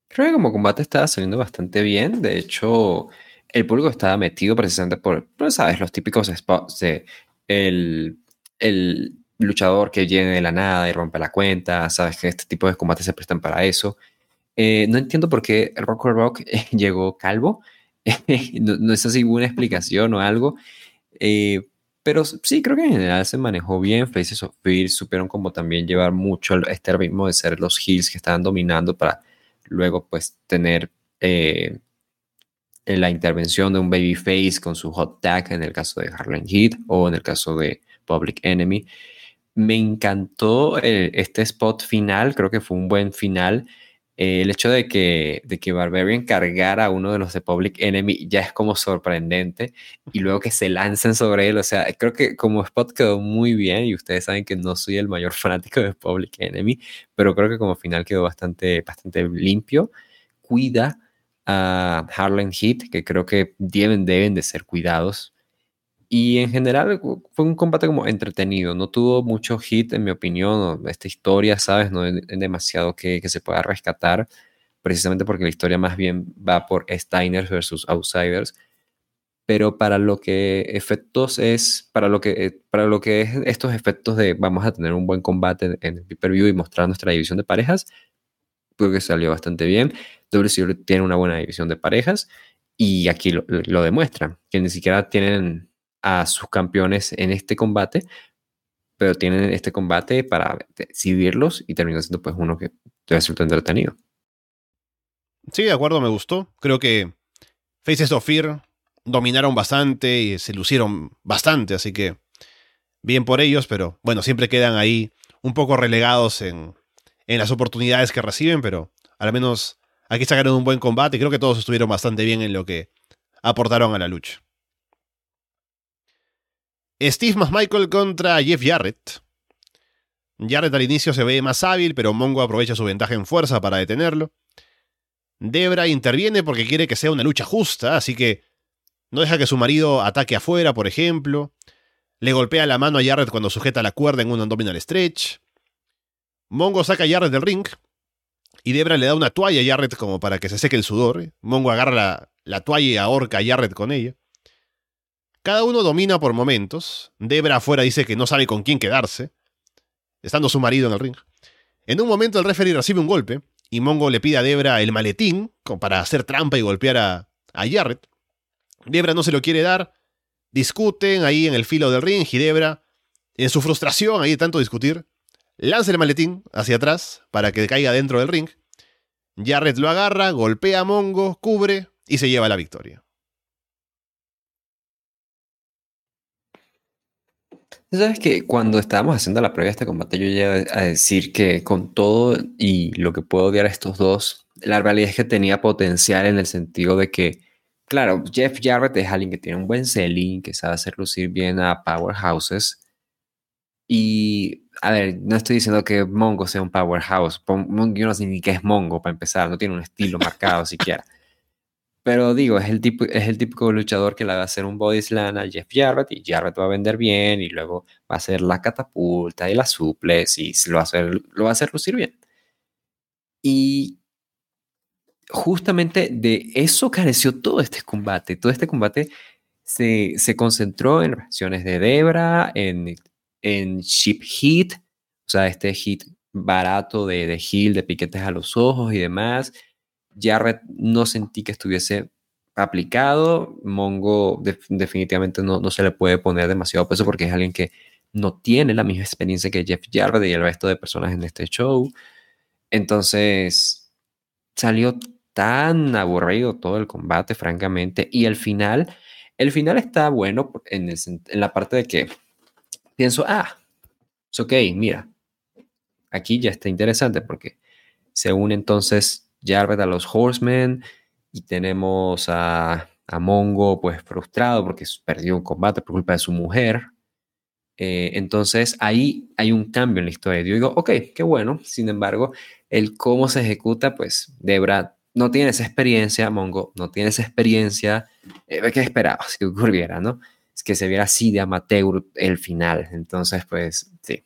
Creo que como combate estaba saliendo bastante bien. De hecho, el público estaba metido precisamente por, pues, ¿sabes? Los típicos spots de el, el luchador que viene de la nada y rompe la cuenta, ¿sabes? Que este tipo de combates se prestan para eso. Eh, no entiendo por qué Rock Rock <laughs> llegó calvo. <laughs> no, no, es así una explicación o algo. Eh, pero sí, creo que en general se manejó bien. Faces of Fear supieron como también llevar mucho este ritmo de ser los heels que estaban dominando para luego pues tener eh, la intervención de un babyface con su hot tag en el caso de Harlem Heat o en el caso de Public Enemy. Me encantó eh, este spot final, creo que fue un buen final. Eh, el hecho de que, de que Barbarian cargara a uno de los de Public Enemy ya es como sorprendente y luego que se lancen sobre él, o sea, creo que como spot quedó muy bien y ustedes saben que no soy el mayor <laughs> fanático de Public Enemy, pero creo que como final quedó bastante, bastante limpio. Cuida a Harlem Heat, que creo que deben, deben de ser cuidados. Y en general fue un combate como entretenido, no tuvo mucho hit en mi opinión, esta historia, ¿sabes? No es demasiado que, que, se pueda rescatar, precisamente porque la historia más bien va por Steiners versus Outsiders, pero para lo que efectos es, para lo que, para lo que es estos efectos de vamos a tener un buen combate en el pay-per-view y mostrar nuestra división de parejas, creo que salió bastante bien. WCW tiene una buena división de parejas y aquí lo, lo demuestran, que ni siquiera tienen a sus campeones en este combate, pero tienen este combate para decidirlos y termina siendo pues uno que resulta entretenido. Sí, de acuerdo, me gustó. Creo que Faces of Fear dominaron bastante y se lucieron bastante, así que bien por ellos, pero bueno, siempre quedan ahí un poco relegados en, en las oportunidades que reciben, pero al menos aquí sacaron un buen combate creo que todos estuvieron bastante bien en lo que aportaron a la lucha. Steve más Michael contra Jeff Jarrett. Jarrett al inicio se ve más hábil, pero Mongo aprovecha su ventaja en fuerza para detenerlo. Debra interviene porque quiere que sea una lucha justa, así que no deja que su marido ataque afuera, por ejemplo. Le golpea la mano a Jarrett cuando sujeta la cuerda en un abdominal stretch. Mongo saca a Jarrett del ring y Debra le da una toalla a Jarrett como para que se seque el sudor. Mongo agarra la, la toalla y ahorca a Jarrett con ella. Cada uno domina por momentos. Debra afuera dice que no sabe con quién quedarse, estando su marido en el ring. En un momento el referee recibe un golpe y Mongo le pide a Debra el maletín para hacer trampa y golpear a, a Jarrett. Debra no se lo quiere dar. Discuten ahí en el filo del ring y Debra, en su frustración ahí de tanto discutir, lanza el maletín hacia atrás para que caiga dentro del ring. Jarrett lo agarra, golpea a Mongo, cubre y se lleva la victoria. Sabes que cuando estábamos haciendo la previa de este combate, yo llegué a decir que con todo y lo que puedo odiar a estos dos, la realidad es que tenía potencial en el sentido de que, claro, Jeff Jarrett es alguien que tiene un buen selling, que sabe hacer lucir bien a powerhouses. Y, a ver, no estoy diciendo que Mongo sea un powerhouse. Yo no sé ni qué es Mongo para empezar, no tiene un estilo marcado siquiera. <laughs> Pero digo, es el, tipo, es el típico luchador que le va a hacer un body slam a Jeff Jarrett y Jarrett va a vender bien y luego va a hacer la catapulta y la suples y lo va a hacer, lo va a hacer lucir bien. Y justamente de eso careció todo este combate. Todo este combate se, se concentró en reacciones de Debra, en, en Ship Heat, o sea, este hit barato de, de Hill, de piquetes a los ojos y demás Jarrett no sentí que estuviese aplicado. Mongo definitivamente no, no, se le puede poner demasiado peso porque es alguien que no tiene la misma experiencia que Jeff Jarrett y el resto de personas en este show. Entonces salió tan aburrido todo el combate, francamente. Y el final, el final está bueno en, en la parte de que pienso, ah, es ok, mira, aquí ya está interesante porque se une entonces Jarvet a los Horsemen y tenemos a, a, Mongo pues frustrado porque perdió un combate por culpa de su mujer. Eh, entonces ahí hay un cambio en la historia. Yo digo, ok, qué bueno. Sin embargo, el cómo se ejecuta, pues Debra no tiene esa experiencia, Mongo no tiene esa experiencia. Eh, ¿Qué esperabas que ocurriera, no? Que se viera así de amateur el final. Entonces, pues sí,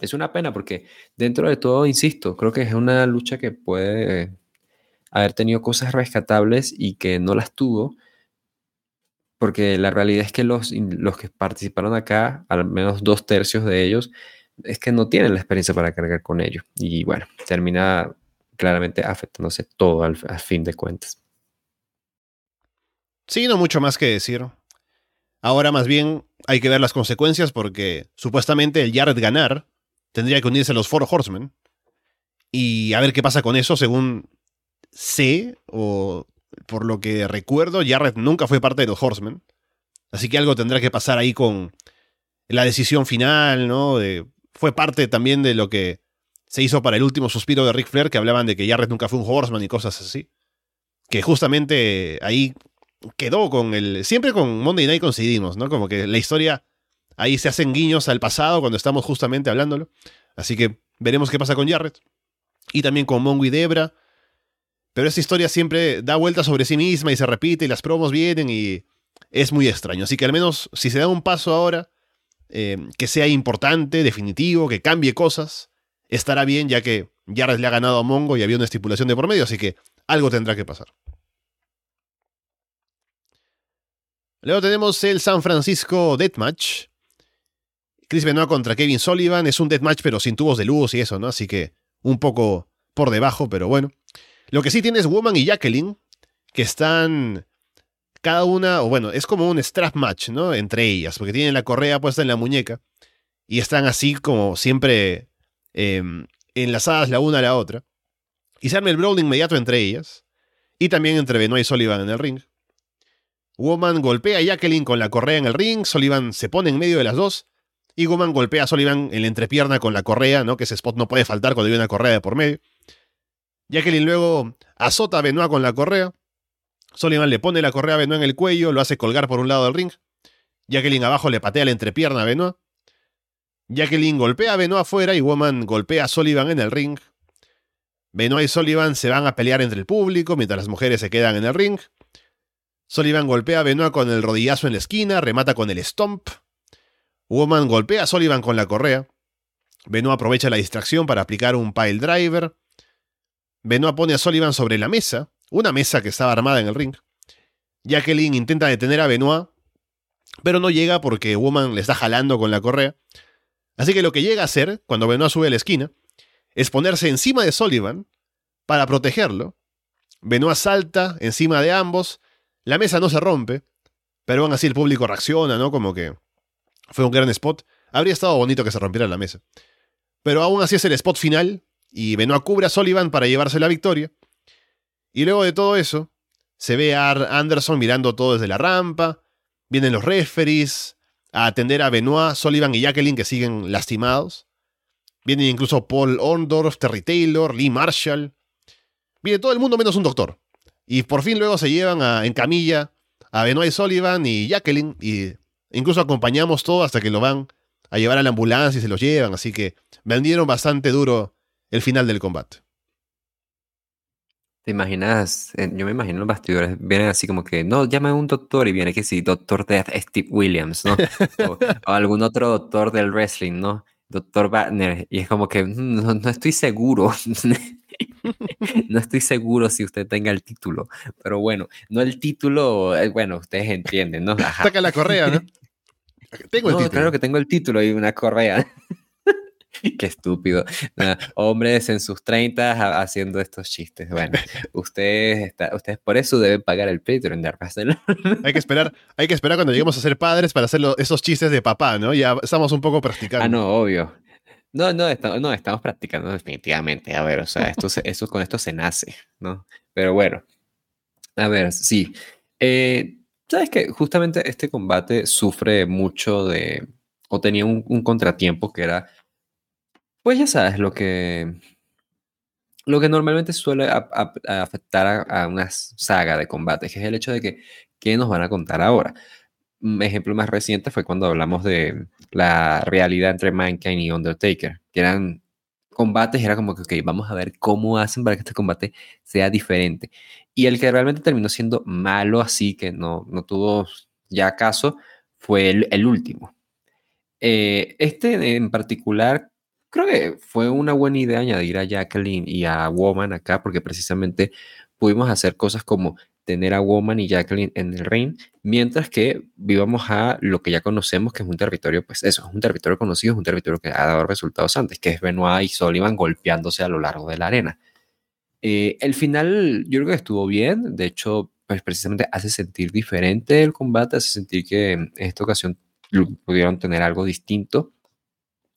es una pena porque dentro de todo, insisto, creo que es una lucha que puede haber tenido cosas rescatables y que no las tuvo, porque la realidad es que los, los que participaron acá, al menos dos tercios de ellos, es que no tienen la experiencia para cargar con ello. Y bueno, termina claramente afectándose todo al, fin de cuentas. Sí, no mucho más que decir. Ahora más bien hay que ver las consecuencias porque supuestamente el Jared ganar tendría que unirse a los Four Horsemen. Y a ver qué pasa con eso según sé, o por lo que recuerdo, Jarrett nunca fue parte de los Horsemen. Así que algo tendrá que pasar ahí con la decisión final, ¿no? fue parte también de lo que se hizo para el último suspiro de Ric Flair, que hablaban de que Jarrett nunca fue un Horseman y cosas así. Que justamente ahí quedó con el. Siempre con Monday Night coincidimos, ¿no? Como que la historia. Ahí se hacen guiños al pasado cuando estamos justamente hablándolo. Así que veremos qué pasa con Jarrett. Y también con Mongo y Debra. Pero esta historia siempre da vueltas sobre sí misma y se repite y las promos vienen y es muy extraño. Así que al menos si se da un paso ahora, eh, que sea importante, definitivo, que cambie cosas, estará bien ya que Jarrett le ha ganado a Mongo y había una estipulación de por medio, así que algo tendrá que pasar. Luego tenemos el San Francisco Deathmatch. Chris Benoit contra Kevin Sullivan. Es un deathmatch pero sin tubos de luz y eso, ¿no? Así que un poco por debajo, pero bueno. Lo que sí tiene es Woman y Jacqueline, que están cada una, o bueno, es como un strap match, ¿no? Entre ellas, porque tienen la correa puesta en la muñeca y están así como siempre em, enlazadas la una a la otra. Y se arma el brawl inmediato entre ellas, y también entre Benoit y Sullivan en el ring. Woman golpea a Jacqueline con la correa en el ring, Sullivan se pone en medio de las dos, y Woman golpea a Sullivan en la entrepierna con la correa, ¿no? Que ese spot no puede faltar cuando hay una correa de por medio. Jacqueline luego azota a Benoit con la correa. Sullivan le pone la correa a Benoit en el cuello, lo hace colgar por un lado del ring. Jacqueline abajo le patea la entrepierna a Benoit. Jacqueline golpea a Benoit afuera y Woman golpea a Sullivan en el ring. Benoit y Sullivan se van a pelear entre el público mientras las mujeres se quedan en el ring. Sullivan golpea a Benoit con el rodillazo en la esquina, remata con el stomp. Woman golpea a Sullivan con la correa. Benoit aprovecha la distracción para aplicar un pile driver. Benoit pone a Sullivan sobre la mesa, una mesa que estaba armada en el ring. Jacqueline intenta detener a Benoit, pero no llega porque Woman le está jalando con la correa. Así que lo que llega a hacer, cuando Benoit sube a la esquina, es ponerse encima de Sullivan para protegerlo. Benoit salta encima de ambos, la mesa no se rompe, pero aún así el público reacciona, ¿no? Como que fue un gran spot. Habría estado bonito que se rompiera la mesa. Pero aún así es el spot final y Benoit cubre a Sullivan para llevarse la victoria. Y luego de todo eso, se ve a Anderson mirando todo desde la rampa, vienen los referees a atender a Benoit, Sullivan y Jacqueline que siguen lastimados. Vienen incluso Paul Orndorff, Terry Taylor, Lee Marshall. Viene todo el mundo menos un doctor. Y por fin luego se llevan a, en camilla a Benoit Sullivan y Jacqueline. Y incluso acompañamos todo hasta que lo van a llevar a la ambulancia y se los llevan. Así que vendieron bastante duro el final del combate. ¿Te imaginas? Eh, yo me imagino los bastidores vienen así como que, no, llama a un doctor y viene que sí, doctor Death Steve Williams, ¿no? <laughs> o, algún otro doctor del wrestling, ¿no? Doctor Wagner. Y es como que, mm, no, estoy seguro. <laughs> <laughs> no estoy seguro si usted tenga el título. Pero bueno, no el título, eh, bueno, ustedes entienden, ¿no? Saca la correa, ¿no? <laughs> Tengo el título. Claro que tengo el título y una correa. <laughs> Qué estúpido. hombres en sus 30 haciendo estos chistes. Bueno, ustedes, ustedes por eso deben pagar el Patreon de hay que esperar, hay que esperar cuando lleguemos a ser padres para hacer esos chistes de papá, ¿no? Ya estamos un poco practicando. Ah, no, obvio. No, no, no, estamos practicando definitivamente. A ver, o sea, esto, esto, con esto se nace, ¿no? Pero bueno, a ver, sí. Eh, Sabes que justamente este combate sufre mucho de, o tenía un contratiempo que era pues ya sabes, lo que, lo que normalmente suele afectar a, una saga de combate, que es el hecho de que, ¿qué nos van a contar ahora? Ejemplo más reciente fue cuando hablamos de la realidad entre Mankind y Undertaker, que eran combates, era como que, ok, vamos a ver cómo hacen para que este combate sea diferente. Y el que realmente terminó siendo malo, así que no, no tuvo ya caso, fue el, último. Eh, este en particular creo que fue una buena idea añadir a Jacqueline y a Woman acá, porque precisamente pudimos hacer cosas como tener a Woman y Jacqueline en el ring, mientras que vivamos a lo que ya conocemos, que es un territorio, pues eso, es un territorio conocido, es un territorio que ha dado resultados antes, que es Benoit y Sullivan golpeándose a lo largo de la arena. Eh, el final yo creo que estuvo bien, de hecho, pues precisamente hace sentir diferente el combate, hace sentir que en esta ocasión pudieron tener algo distinto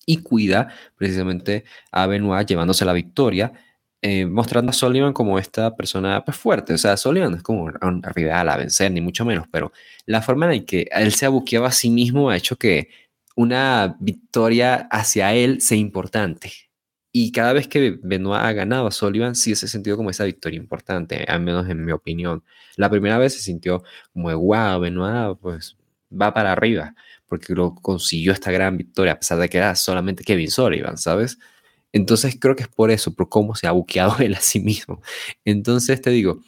y cuida precisamente a Benoit llevándose la victoria, eh, mostrando a Sullivan como esta persona pues, fuerte. O sea, Sullivan es como un rival a vencer, ni mucho menos, pero la forma en que él se abuqueaba a sí mismo ha hecho que una victoria hacia él sea importante. Y cada vez que Benoit ha ganado a Sullivan, sí se ha sentido como esa victoria importante, al menos en mi opinión. La primera vez se sintió como, wow, Benoit pues va para arriba porque lo consiguió esta gran victoria, a pesar de que era solamente Kevin Sullivan, ¿sabes? Entonces creo que es por eso, por cómo se ha buqueado <laughs> él a sí mismo. Entonces te digo,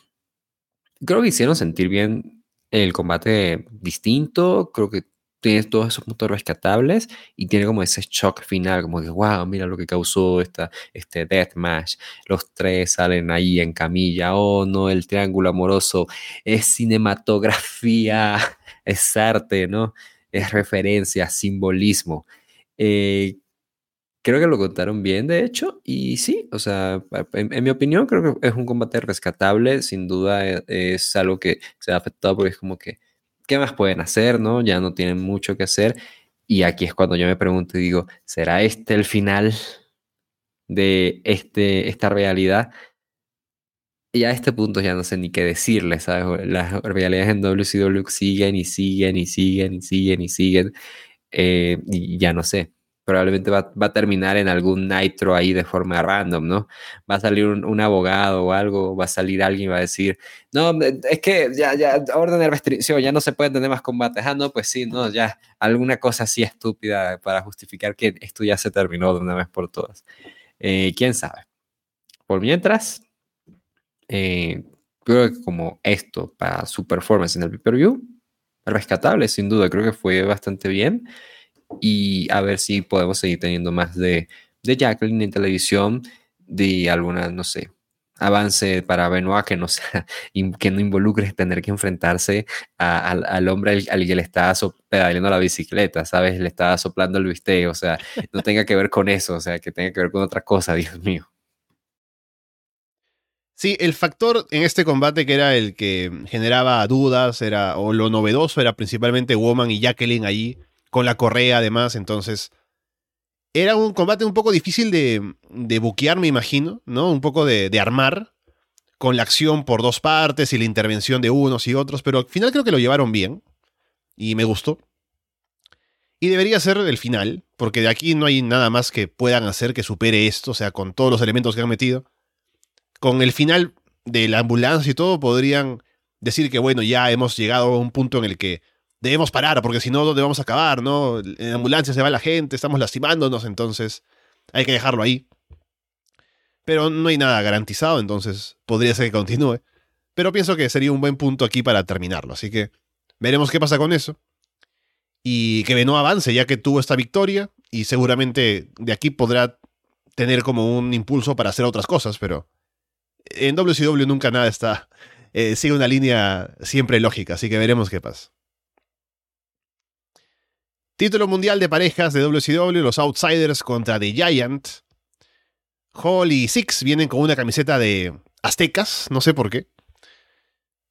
creo que hicieron sentir bien el combate distinto, creo que tiene todos esos puntos rescatables y tiene como ese shock final, como que, wow, mira lo que causó esta, este deathmatch. Los tres salen ahí en camilla, oh no, el triángulo amoroso es cinematografía, <laughs> es arte, ¿no? es referencia, simbolismo. Eh, creo que lo contaron bien, de hecho, y sí, o sea, en, mi opinión, creo que es un combate rescatable, sin duda e, es, algo que se ha afectado porque es como que, ¿qué más pueden hacer, no? Ya no tienen mucho que hacer, y aquí es cuando yo me pregunto y digo, ¿será este el final de este, esta realidad? y a este punto ya no sé ni qué decirle, ¿sabes? Las realidades en WCW siguen y siguen y siguen y siguen y siguen. Eh, y ya no sé. Probablemente va, a terminar en algún nitro ahí de forma random, ¿no? Va a salir un, abogado o algo, va a salir alguien y va a decir, no, es que ya, ya, orden de restricción, ya no se pueden tener más combates. Ah, no, pues sí, no, ya, alguna cosa así estúpida para justificar que esto ya se terminó de una vez por todas. Eh, ¿Quién sabe? por mientras, eh, creo que como esto para su performance en el pay-per-view, rescatable sin duda, creo que fue bastante bien y a ver si podemos seguir teniendo más de, de Jacqueline en televisión, de alguna, no sé, avance para Benoit que no, sea, <laughs> que no involucre tener que enfrentarse al hombre al, que le está pedaleando la bicicleta, ¿sabes? Le está soplando el bistec, o sea, <laughs> no tenga que ver con eso, o sea, que tenga que ver con otra cosa, <laughs> Dios mío. Sí, el factor en este combate que era el que generaba dudas, era, o lo novedoso era principalmente Woman y Jacqueline allí, con la correa además, entonces era un combate un poco difícil de, de buquear, me imagino, ¿no? Un poco de, de, armar, con la acción por dos partes y la intervención de unos y otros, pero al final creo que lo llevaron bien, y me gustó. Y debería ser el final, porque de aquí no hay nada más que puedan hacer que supere esto, o sea, con todos los elementos que han metido. Con el final de la ambulancia y todo, podrían decir que, bueno, ya hemos llegado a un punto en el que debemos parar, porque si no, ¿dónde vamos a acabar? ¿no? En ambulancia se va la gente, estamos lastimándonos, entonces hay que dejarlo ahí. Pero no hay nada garantizado, entonces podría ser que continúe. Pero pienso que sería un buen punto aquí para terminarlo, así que veremos qué pasa con eso. Y que no avance, ya que tuvo esta victoria, y seguramente de aquí podrá tener como un impulso para hacer otras cosas, pero en WCW nunca nada está. Eh, sigue una línea siempre lógica, así que veremos qué pasa. Título mundial de parejas de WCW, los Outsiders contra The Giant. Hall y Six vienen con una camiseta de aztecas, no sé por qué.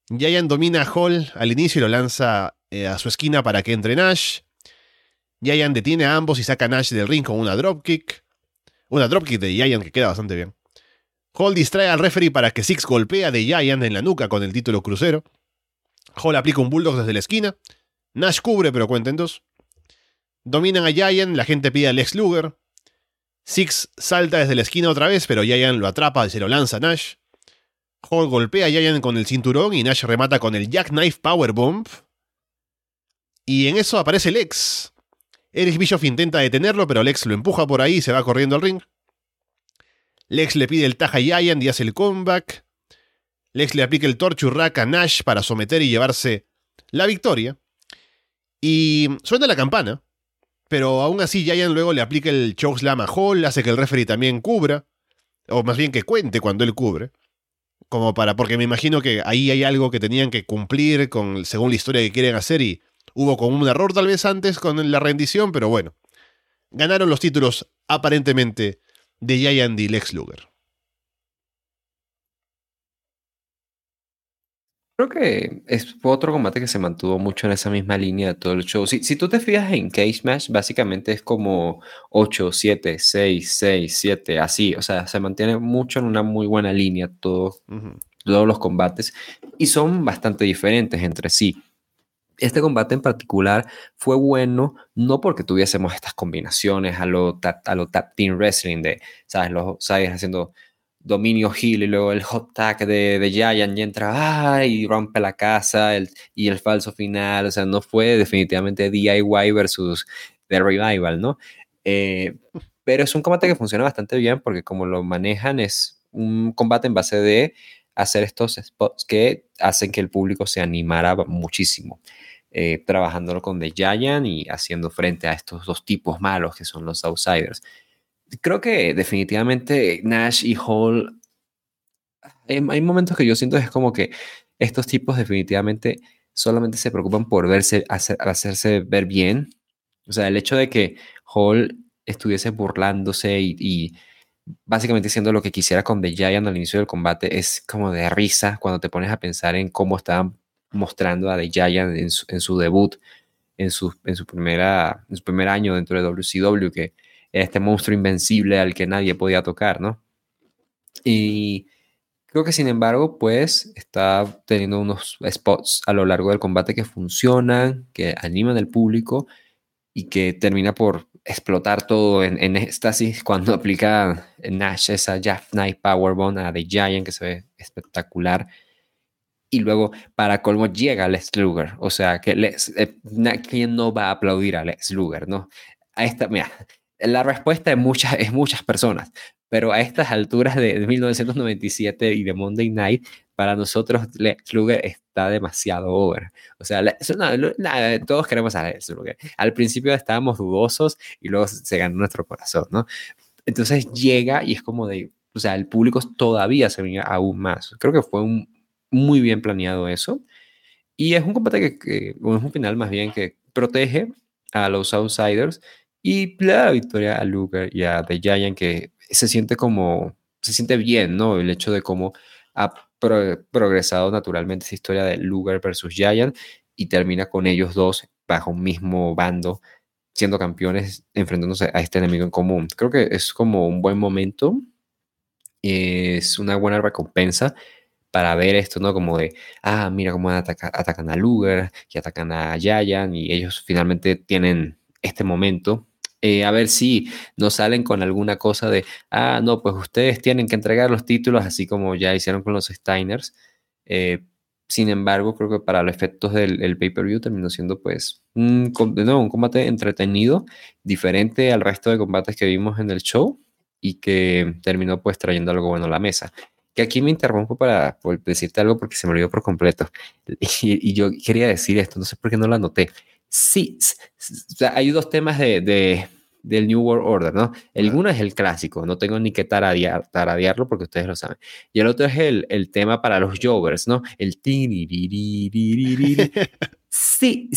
Giant domina a Hall al inicio y lo lanza eh, a su esquina para que entre Nash. Giant detiene a ambos y saca a Nash del ring con una dropkick. Una dropkick de Giant que queda bastante bien. Hall distrae al referee para que Six golpea a The Giant en la nuca con el título crucero. Hall aplica un bulldog desde la esquina. Nash cubre pero cuenta en dos. Dominan a Giant, la gente pide a Lex Luger. Six salta desde la esquina otra vez, pero Giant lo atrapa y se lo lanza Nash. Hall golpea a Giant con el cinturón y Nash remata con el Jackknife Powerbomb. Y en eso aparece Lex. Eric Bischoff intenta detenerlo, pero Lex lo empuja por ahí y se va corriendo al ring. Lex le pide el taja a Giant y hace el comeback. Lex le aplica el torture a Nash para someter y llevarse la victoria. Y suena la campana. Pero aún así Giant luego le aplica el chokeslam a Hall, hace que el referee también cubra, o más bien que cuente cuando él cubre. Como para, porque me imagino que ahí hay algo que tenían que cumplir con, según la historia que quieren hacer y hubo como un error tal vez antes con la rendición, pero bueno. Ganaron los títulos aparentemente de Giant y Lex Luger. Creo que es otro combate que se mantuvo mucho en esa misma línea de todo el show. Si, si tú te fijas en Cage Match, básicamente es como 8, 7, 6, 6, 7, así. O sea, se mantiene mucho en una muy buena línea todo, todos los combates y son bastante diferentes entre sí. Este combate en particular fue bueno no porque tuviésemos estas combinaciones a lo, a lo tap team wrestling de, ¿sabes? Los, ¿sabes? Haciendo dominio Hill y luego el hot tag de, de Giant y entra y rompe la casa y el falso final. O sea, no fue definitivamente DIY versus The Revival, ¿no? Eh, pero es un combate que funciona bastante bien porque como lo manejan es un combate en base de hacer estos spots que hacen que el público se animara muchísimo. Eh, trabajándolo con The Giant y haciendo frente a estos dos tipos malos que son los outsiders creo que definitivamente Nash y Hall, hay, momentos que yo siento es como que estos tipos definitivamente solamente se preocupan por verse, hacerse ver bien. O sea, el hecho de que Hall estuviese burlándose y, básicamente haciendo lo que quisiera con The Giant al inicio del combate es como de risa cuando te pones a pensar en cómo estaban mostrando a The Giant en su, debut, en su, en, su primera, su primer año dentro de WCW, que este monstruo invencible al que nadie podía tocar, ¿no? Y creo que sin embargo, pues está teniendo unos spots a lo largo del combate que funcionan, que animan al público y que termina por explotar todo en, en éxtasis cuando <laughs> aplica Nash esa Jeff Knight Powerbomb a The Giant que se ve espectacular. Y luego, para colmo, llega Lex Luger. O sea, que eh, ¿quién no va a aplaudir a Lex Luger, no? A esta, mira, la respuesta es muchas, es muchas personas, pero a estas alturas de, 1997 y de Monday Night, para nosotros Lex Luger está demasiado over. O sea, todos queremos a Lex Luger. Al principio estábamos dudosos y luego se ganó nuestro corazón, ¿no? Entonces llega y es como de, o sea, el público todavía se venía aún más. Creo que fue un, muy bien planeado eso. Y es un combate que, que, es un final más bien que protege a los outsiders y le da la victoria a Luger y a The Giant que se siente como, se siente bien, ¿no? El hecho de cómo ha progresado naturalmente esa historia de Luger versus Giant y termina con ellos dos bajo un mismo bando siendo campeones enfrentándose a este enemigo en común. Creo que es como un buen momento, es una buena recompensa para ver esto, ¿no? Como de, ah, mira cómo atacan a Luger y atacan a Giant y ellos finalmente tienen este momento eh, a ver si nos salen con alguna cosa de, ah, no, pues ustedes tienen que entregar los títulos así como ya hicieron con los Steiners. Eh, sin embargo, creo que para los efectos del pay-per-view terminó siendo pues un, combate entretenido, diferente al resto de combates que vimos en el show y que terminó pues trayendo algo bueno a la mesa. Que aquí me interrumpo para decirte algo porque se me olvidó por completo. <laughs> Y, yo quería decir esto, no sé por qué no lo anoté sí, hay dos temas de, del New World Order, ¿no? El uno es el clásico, no tengo ni que taradear, taradearlo porque ustedes lo saben. Y el otro es el, el tema para los Jovers, ¿no? El <laughs> sí,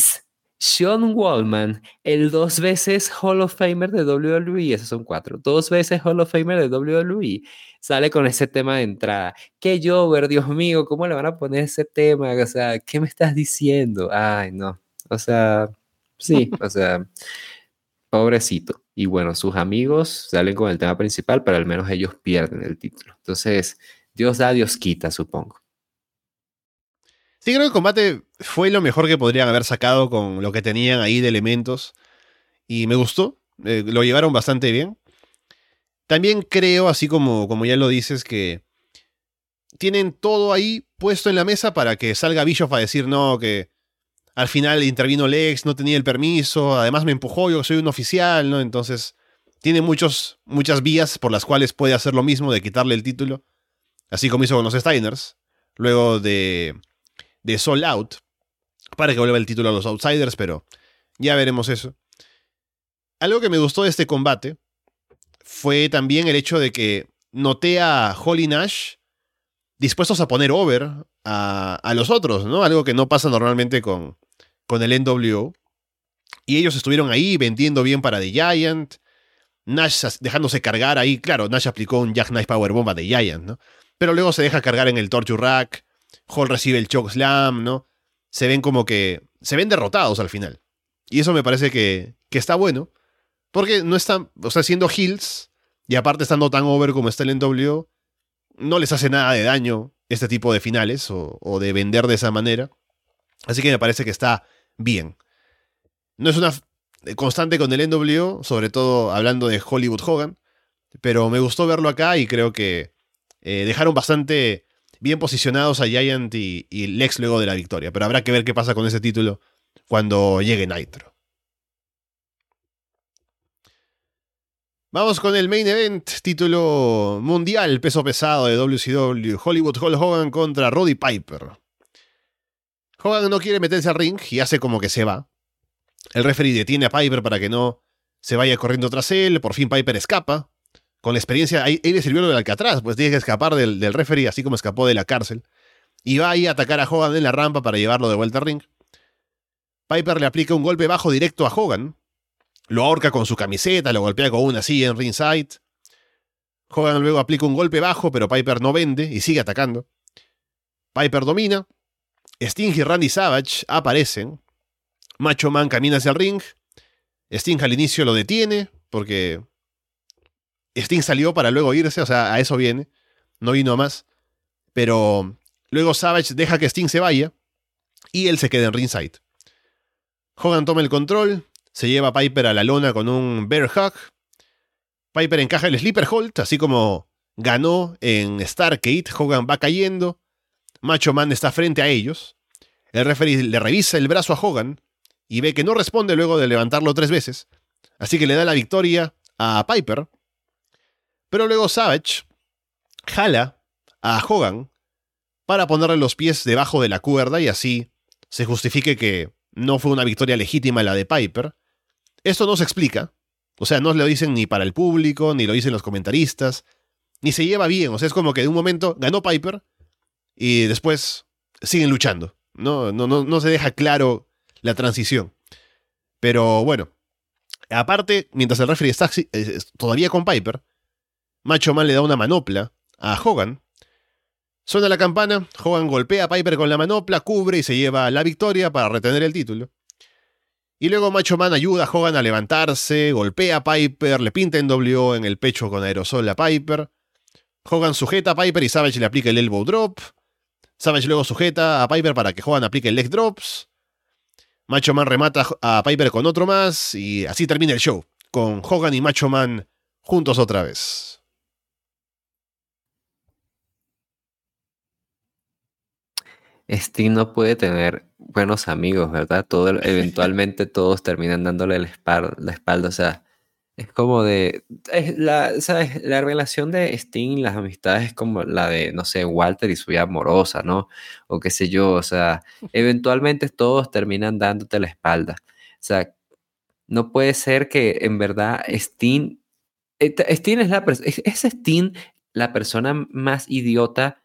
Sean Wallman, el dos veces Hall of Famer de WWE, esos son cuatro, dos veces Hall of Famer de WWE, sale con ese tema de entrada. ¿Qué Jover, Dios mío? ¿Cómo le van a poner ese tema? O sea, ¿qué me estás diciendo? Ay, no. O sea, sí, <laughs> o sea, pobrecito. Y bueno, sus amigos salen con el tema principal, pero al menos ellos pierden el título. Entonces, Dios da, Dios quita, supongo. Sí, creo que el combate fue lo mejor que podrían haber sacado con lo que tenían ahí de elementos. Y me gustó. Eh, lo llevaron bastante bien. También creo, así como, como ya lo dices, que tienen todo ahí puesto en la mesa para que salga Bischoff a decir no, que al final intervino Lex, no tenía el permiso, además me empujó, yo soy un oficial, ¿no? Entonces, tiene muchos, muchas vías por las cuales puede hacer lo mismo de quitarle el título, así como hizo con los Steiners, luego de, de Soul Out, para que vuelva el título a los Outsiders, pero ya veremos eso. Algo que me gustó de este combate fue también el hecho de que noté a Holly Nash dispuestos a poner over a, a, los otros, ¿no? Algo que no pasa normalmente con, con el NWO. Y ellos estuvieron ahí vendiendo bien para The Giant. Nash dejándose cargar ahí. Claro, Nash aplicó un Jackknife Powerbomb a The Giant, ¿no? Pero luego se deja cargar en el Torture Rack. Hall recibe el Choke Slam, ¿no? Se ven como que. Se ven derrotados al final. Y eso me parece que, que está bueno. Porque no están. O sea, siendo heels. Y aparte estando tan over como está el NWO. No les hace nada de daño este tipo de finales. O, de vender de esa manera. Así que me parece que está bien. No es una constante con el NWO, sobre todo hablando de Hollywood Hogan, pero me gustó verlo acá y creo que eh, dejaron bastante bien posicionados a Giant y, y, Lex luego de la victoria. Pero habrá que ver qué pasa con ese título cuando llegue Nitro. Vamos con el main event, título mundial, peso pesado de WCW, Hollywood Hulk Hogan contra Roddy Piper. Hogan no quiere meterse al ring y hace como que se va. El referee detiene a Piper para que no se vaya corriendo tras él. Por fin Piper escapa. Con la experiencia, ahí, le sirvió lo del Alcatraz, pues tiene que escapar del, del referee, así como escapó de la cárcel. Y va ahí a atacar a Hogan en la rampa para llevarlo de vuelta al ring. Piper le aplica un golpe bajo directo a Hogan. Lo ahorca con su camiseta, lo golpea con una silla en ringside. Hogan luego aplica un golpe bajo, pero Piper no vende y sigue atacando. Piper domina, Sting y Randy Savage aparecen. Macho Man camina hacia el ring. Sting al inicio lo detiene porque Sting salió para luego irse, o sea, a eso viene. No vino más. Pero luego Savage deja que Sting se vaya y él se queda en ringside. Hogan toma el control, se lleva a Piper a la lona con un bear hug. Piper encaja el sleeper hold, así como ganó en Starcade. Hogan va cayendo. Macho Man está frente a ellos. El referee le revisa el brazo a Hogan y ve que no responde luego de levantarlo tres veces. Así que le da la victoria a Piper, pero luego Savage jala a Hogan para ponerle los pies debajo de la cuerda y así se justifique que no fue una victoria legítima la de Piper. Esto no se explica, o sea, no lo dicen ni para el público, ni lo dicen los comentaristas, ni se lleva bien, o sea, es como que de un momento ganó Piper y después siguen luchando. No, no, no, no se deja claro la transición. Pero bueno, aparte, mientras el referee está eh, todavía con Piper, Macho Man le da una manopla a Hogan. Suena la campana, Hogan golpea a Piper con la manopla, cubre y se lleva la victoria para retener el título. Y luego Macho Man ayuda a Hogan a levantarse, golpea a Piper, le pinta en W en el pecho con aerosol a Piper. Hogan sujeta a Piper y Savage le aplica el elbow drop. Savage luego sujeta a Piper para que Hogan aplique el leg drops. Macho Man remata a Piper con otro más y así termina el show, con Hogan y Macho Man juntos otra vez. Sting no puede tener buenos amigos, ¿verdad? Todo, <laughs> eventualmente todos terminan dándole la espalda, la espalda, o sea, es como de, la, ¿sabes? La relación de Sting, las amistades es como la de, no sé, Walter y su vida amorosa, ¿no? O qué sé yo, o sea, eventualmente todos terminan dándote la espalda. O sea, no puede ser que en verdad Sting, Sting es la, es Sting la persona más idiota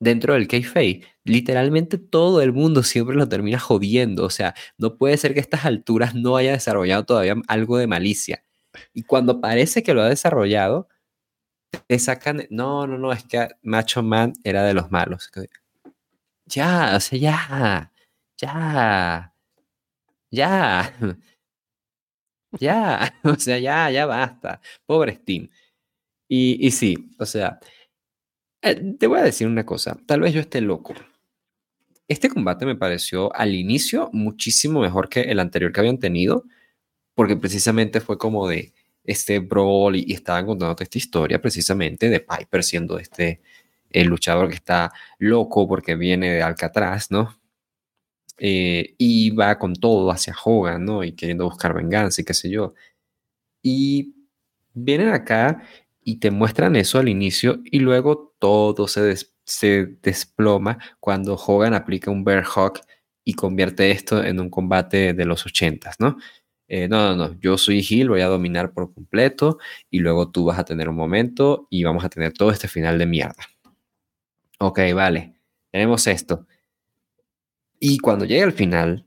dentro del kayfabe, literalmente todo el mundo siempre lo termina jodiendo. O sea, no puede ser que a estas alturas no haya desarrollado todavía algo de malicia. Y cuando parece que lo ha desarrollado, te sacan. No, no, no, es que Macho Man era de los malos. Ya, o sea, ya, ya, ya, <laughs> ya, <laughs> o sea, ya, ya basta. Pobre Steam. Y, y sí, o sea, eh, te voy a decir una cosa, tal vez yo esté loco. Este combate me pareció al inicio muchísimo mejor que el anterior que habían tenido, porque precisamente fue como de este brawl y, estaban contando esta historia precisamente de Piper siendo este el luchador que está loco porque viene de Alcatraz, ¿no? Eh, y va con todo hacia Hogan, ¿no? Y queriendo buscar venganza y qué sé yo. Y vienen acá y te muestran eso al inicio y luego todo se, desploma cuando Hogan aplica un bear hawk y convierte esto en un combate de los ochentas, ¿no? Eh, no, no, no, yo soy Gil, voy a dominar por completo y luego tú vas a tener un momento y vamos a tener todo este final de mierda. Ok, vale, tenemos esto. Y cuando llega el final,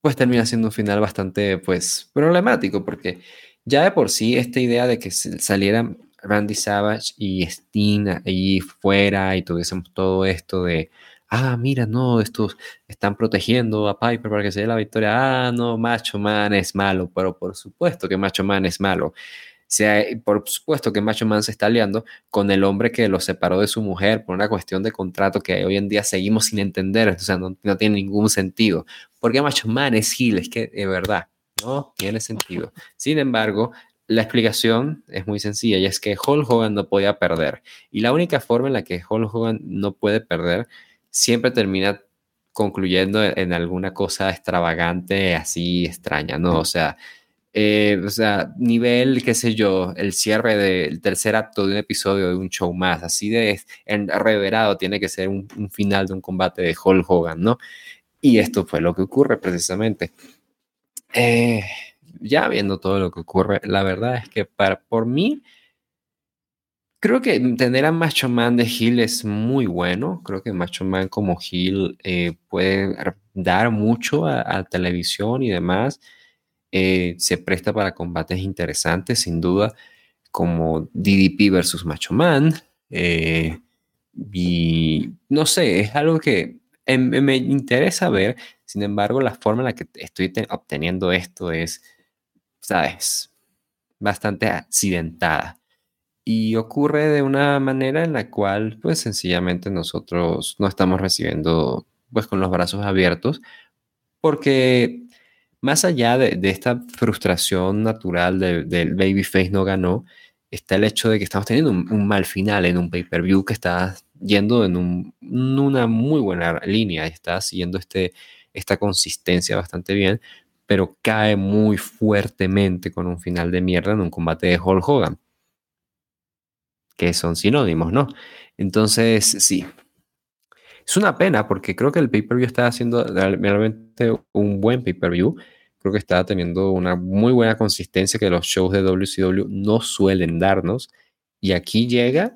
pues termina siendo un final bastante, pues, problemático porque ya de por sí, esta idea de que salieran Randy Savage y Steen ahí fuera y tuviésemos todo esto de, ah, mira, no, estos están protegiendo a Piper para que se dé la victoria, ah, no, Macho Man es malo, pero por supuesto que Macho Man es malo. Sea, por supuesto que Macho Man se está aliando con el hombre que lo separó de su mujer por una cuestión de contrato que hoy en día seguimos sin entender, o sea, no, no tiene ningún sentido. Porque Macho Man es Gil, es que de verdad. No tiene sentido. Sin embargo, la explicación es muy sencilla y es que Hulk Hogan no podía perder. Y la única forma en la que Hulk Hogan no puede perder siempre termina concluyendo en alguna cosa extravagante, así extraña, ¿no? O sea, eh, o sea, nivel, qué sé yo, el cierre del tercer acto de un episodio de un show más, así de reverado tiene que ser un, un final de un combate de Hulk Hogan, ¿no? Y esto fue lo que ocurre precisamente. Eh, ya viendo todo lo que ocurre, la verdad es que para, por mí, creo que tener a Macho Man de Hill es muy bueno. Creo que Macho Man como Hill eh, puede dar mucho a, televisión y demás. Eh, se presta para combates interesantes, sin duda, como DDP versus Macho Man. y no sé, es algo que me interesa ver sin embargo, la forma en la que estoy obteniendo esto es, ¿sabes? Bastante accidentada. Y ocurre de una manera en la cual, pues sencillamente nosotros no estamos recibiendo, pues con los brazos abiertos, porque más allá de, esta frustración natural del Babyface no ganó, está el hecho de que estamos teniendo un, mal final en un pay-per-view que está yendo en una muy buena línea, está siguiendo este esta consistencia bastante bien, pero cae muy fuertemente con un final de mierda en un combate de Hulk Hogan, que son sinónimos, ¿no? Entonces, sí. Es una pena porque creo que el pay-per-view está haciendo realmente un buen pay-per-view. Creo que está teniendo una muy buena consistencia que los shows de WCW no suelen darnos. Y aquí llega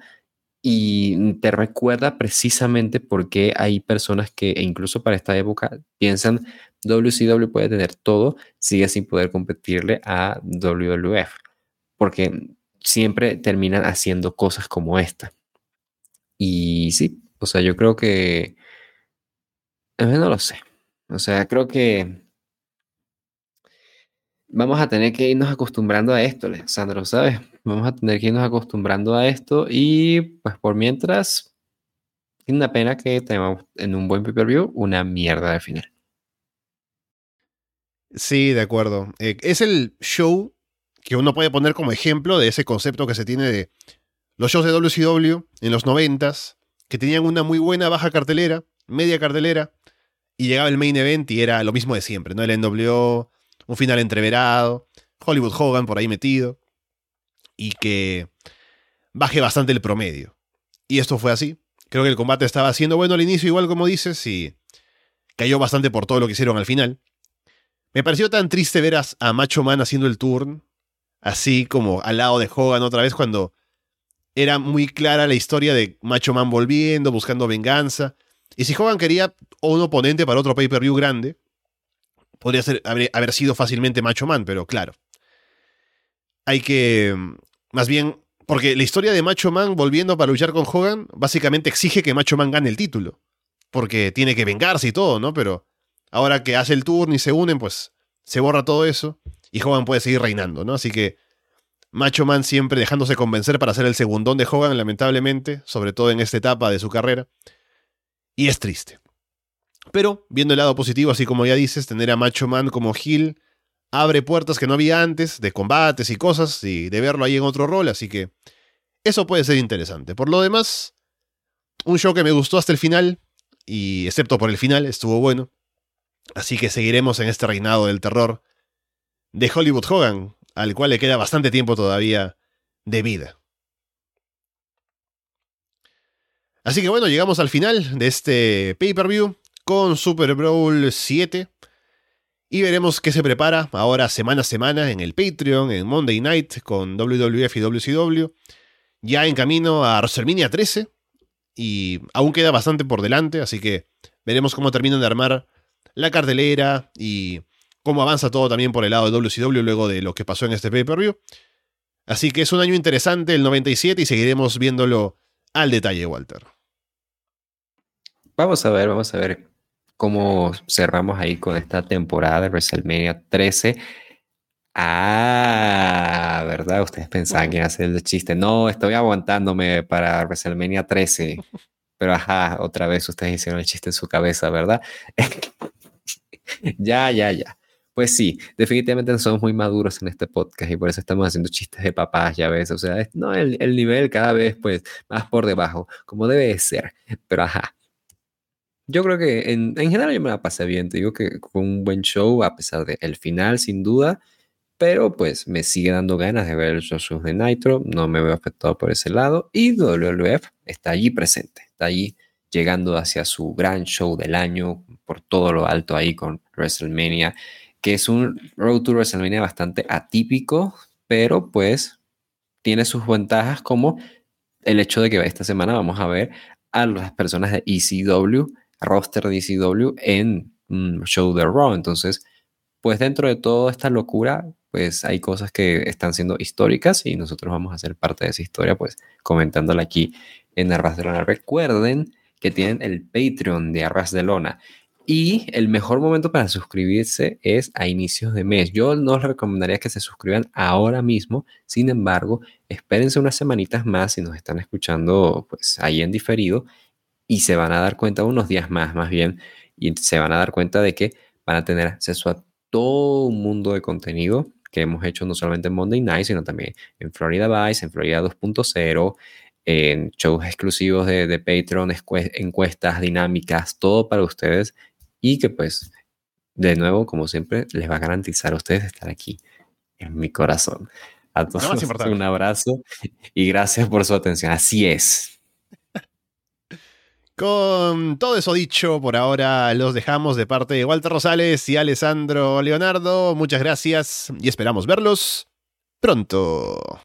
y te recuerda precisamente por qué hay personas que, e incluso para esta época, piensan WCW puede tener todo, sigue sin poder competirle a WWF, porque siempre terminan haciendo cosas como esta. Y sí, o sea, yo creo que, no lo sé, o sea, creo que vamos a tener que irnos acostumbrando a esto, Sandro, ¿sabes? Vamos a tener que irnos acostumbrando a esto y pues por mientras, es una pena que tengamos en un buen pay-per-view una mierda de final. Sí, de acuerdo. Eh, es el show que uno puede poner como ejemplo de ese concepto que se tiene de los shows de WCW en los noventas, que tenían una muy buena baja cartelera, media cartelera, y llegaba el main event y era lo mismo de siempre, ¿no? El NWO, un final entreverado, Hollywood Hogan por ahí metido, y que baje bastante el promedio. Y esto fue así. Creo que el combate estaba siendo bueno al inicio, igual como dices, y cayó bastante por todo lo que hicieron al final. Me pareció tan triste ver a, Macho Man haciendo el turn, así como al lado de Hogan otra vez, cuando era muy clara la historia de Macho Man volviendo, buscando venganza. Y si Hogan quería un oponente para otro pay-per-view grande, podría ser, haber, sido fácilmente Macho Man, pero claro. Hay que. Más bien. Porque la historia de Macho Man volviendo para luchar con Hogan, básicamente exige que Macho Man gane el título. Porque tiene que vengarse y todo, ¿no? Pero ahora que hace el turno y se unen, pues se borra todo eso. Y Hogan puede seguir reinando, ¿no? Así que. Macho Man siempre dejándose convencer para ser el segundón de Hogan, lamentablemente, sobre todo en esta etapa de su carrera. Y es triste. Pero, viendo el lado positivo, así como ya dices, tener a Macho Man como Hill abre puertas que no había antes, de combates y cosas, y de verlo ahí en otro rol, así que eso puede ser interesante. Por lo demás, un show que me gustó hasta el final, y excepto por el final, estuvo bueno. Así que seguiremos en este reinado del terror de Hollywood Hogan, al cual le queda bastante tiempo todavía de vida. Así que bueno, llegamos al final de este pay-per-view con Super Bowl 7. Y veremos qué se prepara ahora semana a semana en el Patreon, en Monday Night con WWF y WCW. Ya en camino a WrestleMania 13. Y aún queda bastante por delante, así que veremos cómo terminan de armar la cartelera y cómo avanza todo también por el lado de WCW luego de lo que pasó en este pay-per-view. Así que es un año interesante el 97 y seguiremos viéndolo al detalle, Walter. Vamos a ver, vamos a ver cómo cerramos ahí con esta temporada de WrestleMania 13. Ah, ¿verdad? Ustedes pensaban que iba a ser el chiste. No, estoy aguantándome para WrestleMania 13. Pero ajá, otra vez ustedes hicieron el chiste en su cabeza, ¿verdad? <laughs> <laughs> ya, ya, ya. Pues sí, definitivamente somos muy maduros en este podcast y por eso estamos haciendo chistes de papás, ya ves. O sea, no, el, el nivel cada vez pues más por debajo, como debe ser. Pero ajá, yo creo que en, general yo me la pasé bien. Te digo que fue un buen show a pesar del final, sin duda. Pero pues me sigue dando ganas de ver los shows de Nitro. No me veo afectado por ese lado. Y WWF está allí presente. Está allí llegando hacia su gran show del año por todo lo alto ahí con WrestleMania. Que es un Road to WrestleMania bastante atípico. Pero pues tiene sus ventajas como el hecho de que esta semana vamos a ver a las personas de ECW roster de ECW en un show de Raw. Entonces, pues dentro de toda esta locura, pues hay cosas que están siendo históricas y nosotros vamos a ser parte de esa historia, pues comentándola aquí en Arras de Lona. Recuerden que tienen el Patreon de Arras de Lona. Y el mejor momento para suscribirse es a inicios de mes. Yo no les recomendaría que se suscriban ahora mismo. Sin embargo, espérense unas semanitas más si nos están escuchando pues ahí en diferido y se van a dar cuenta unos días más, más bien, y se van a dar cuenta de que van a tener acceso a todo un mundo de contenido que hemos hecho no solamente en Monday Night, sino también en Florida Vice, en Florida 2.0, en shows exclusivos de, de Patreon, encuestas dinámicas, todo para ustedes y que pues de nuevo, como siempre, les va a garantizar a ustedes estar aquí, en mi corazón. A todos <laughs> un abrazo y gracias por su atención. Así es. <laughs> Con todo eso dicho, por ahora los dejamos de parte de Walter Rosales y Alessandro Leonardo. Muchas gracias y esperamos verlos pronto.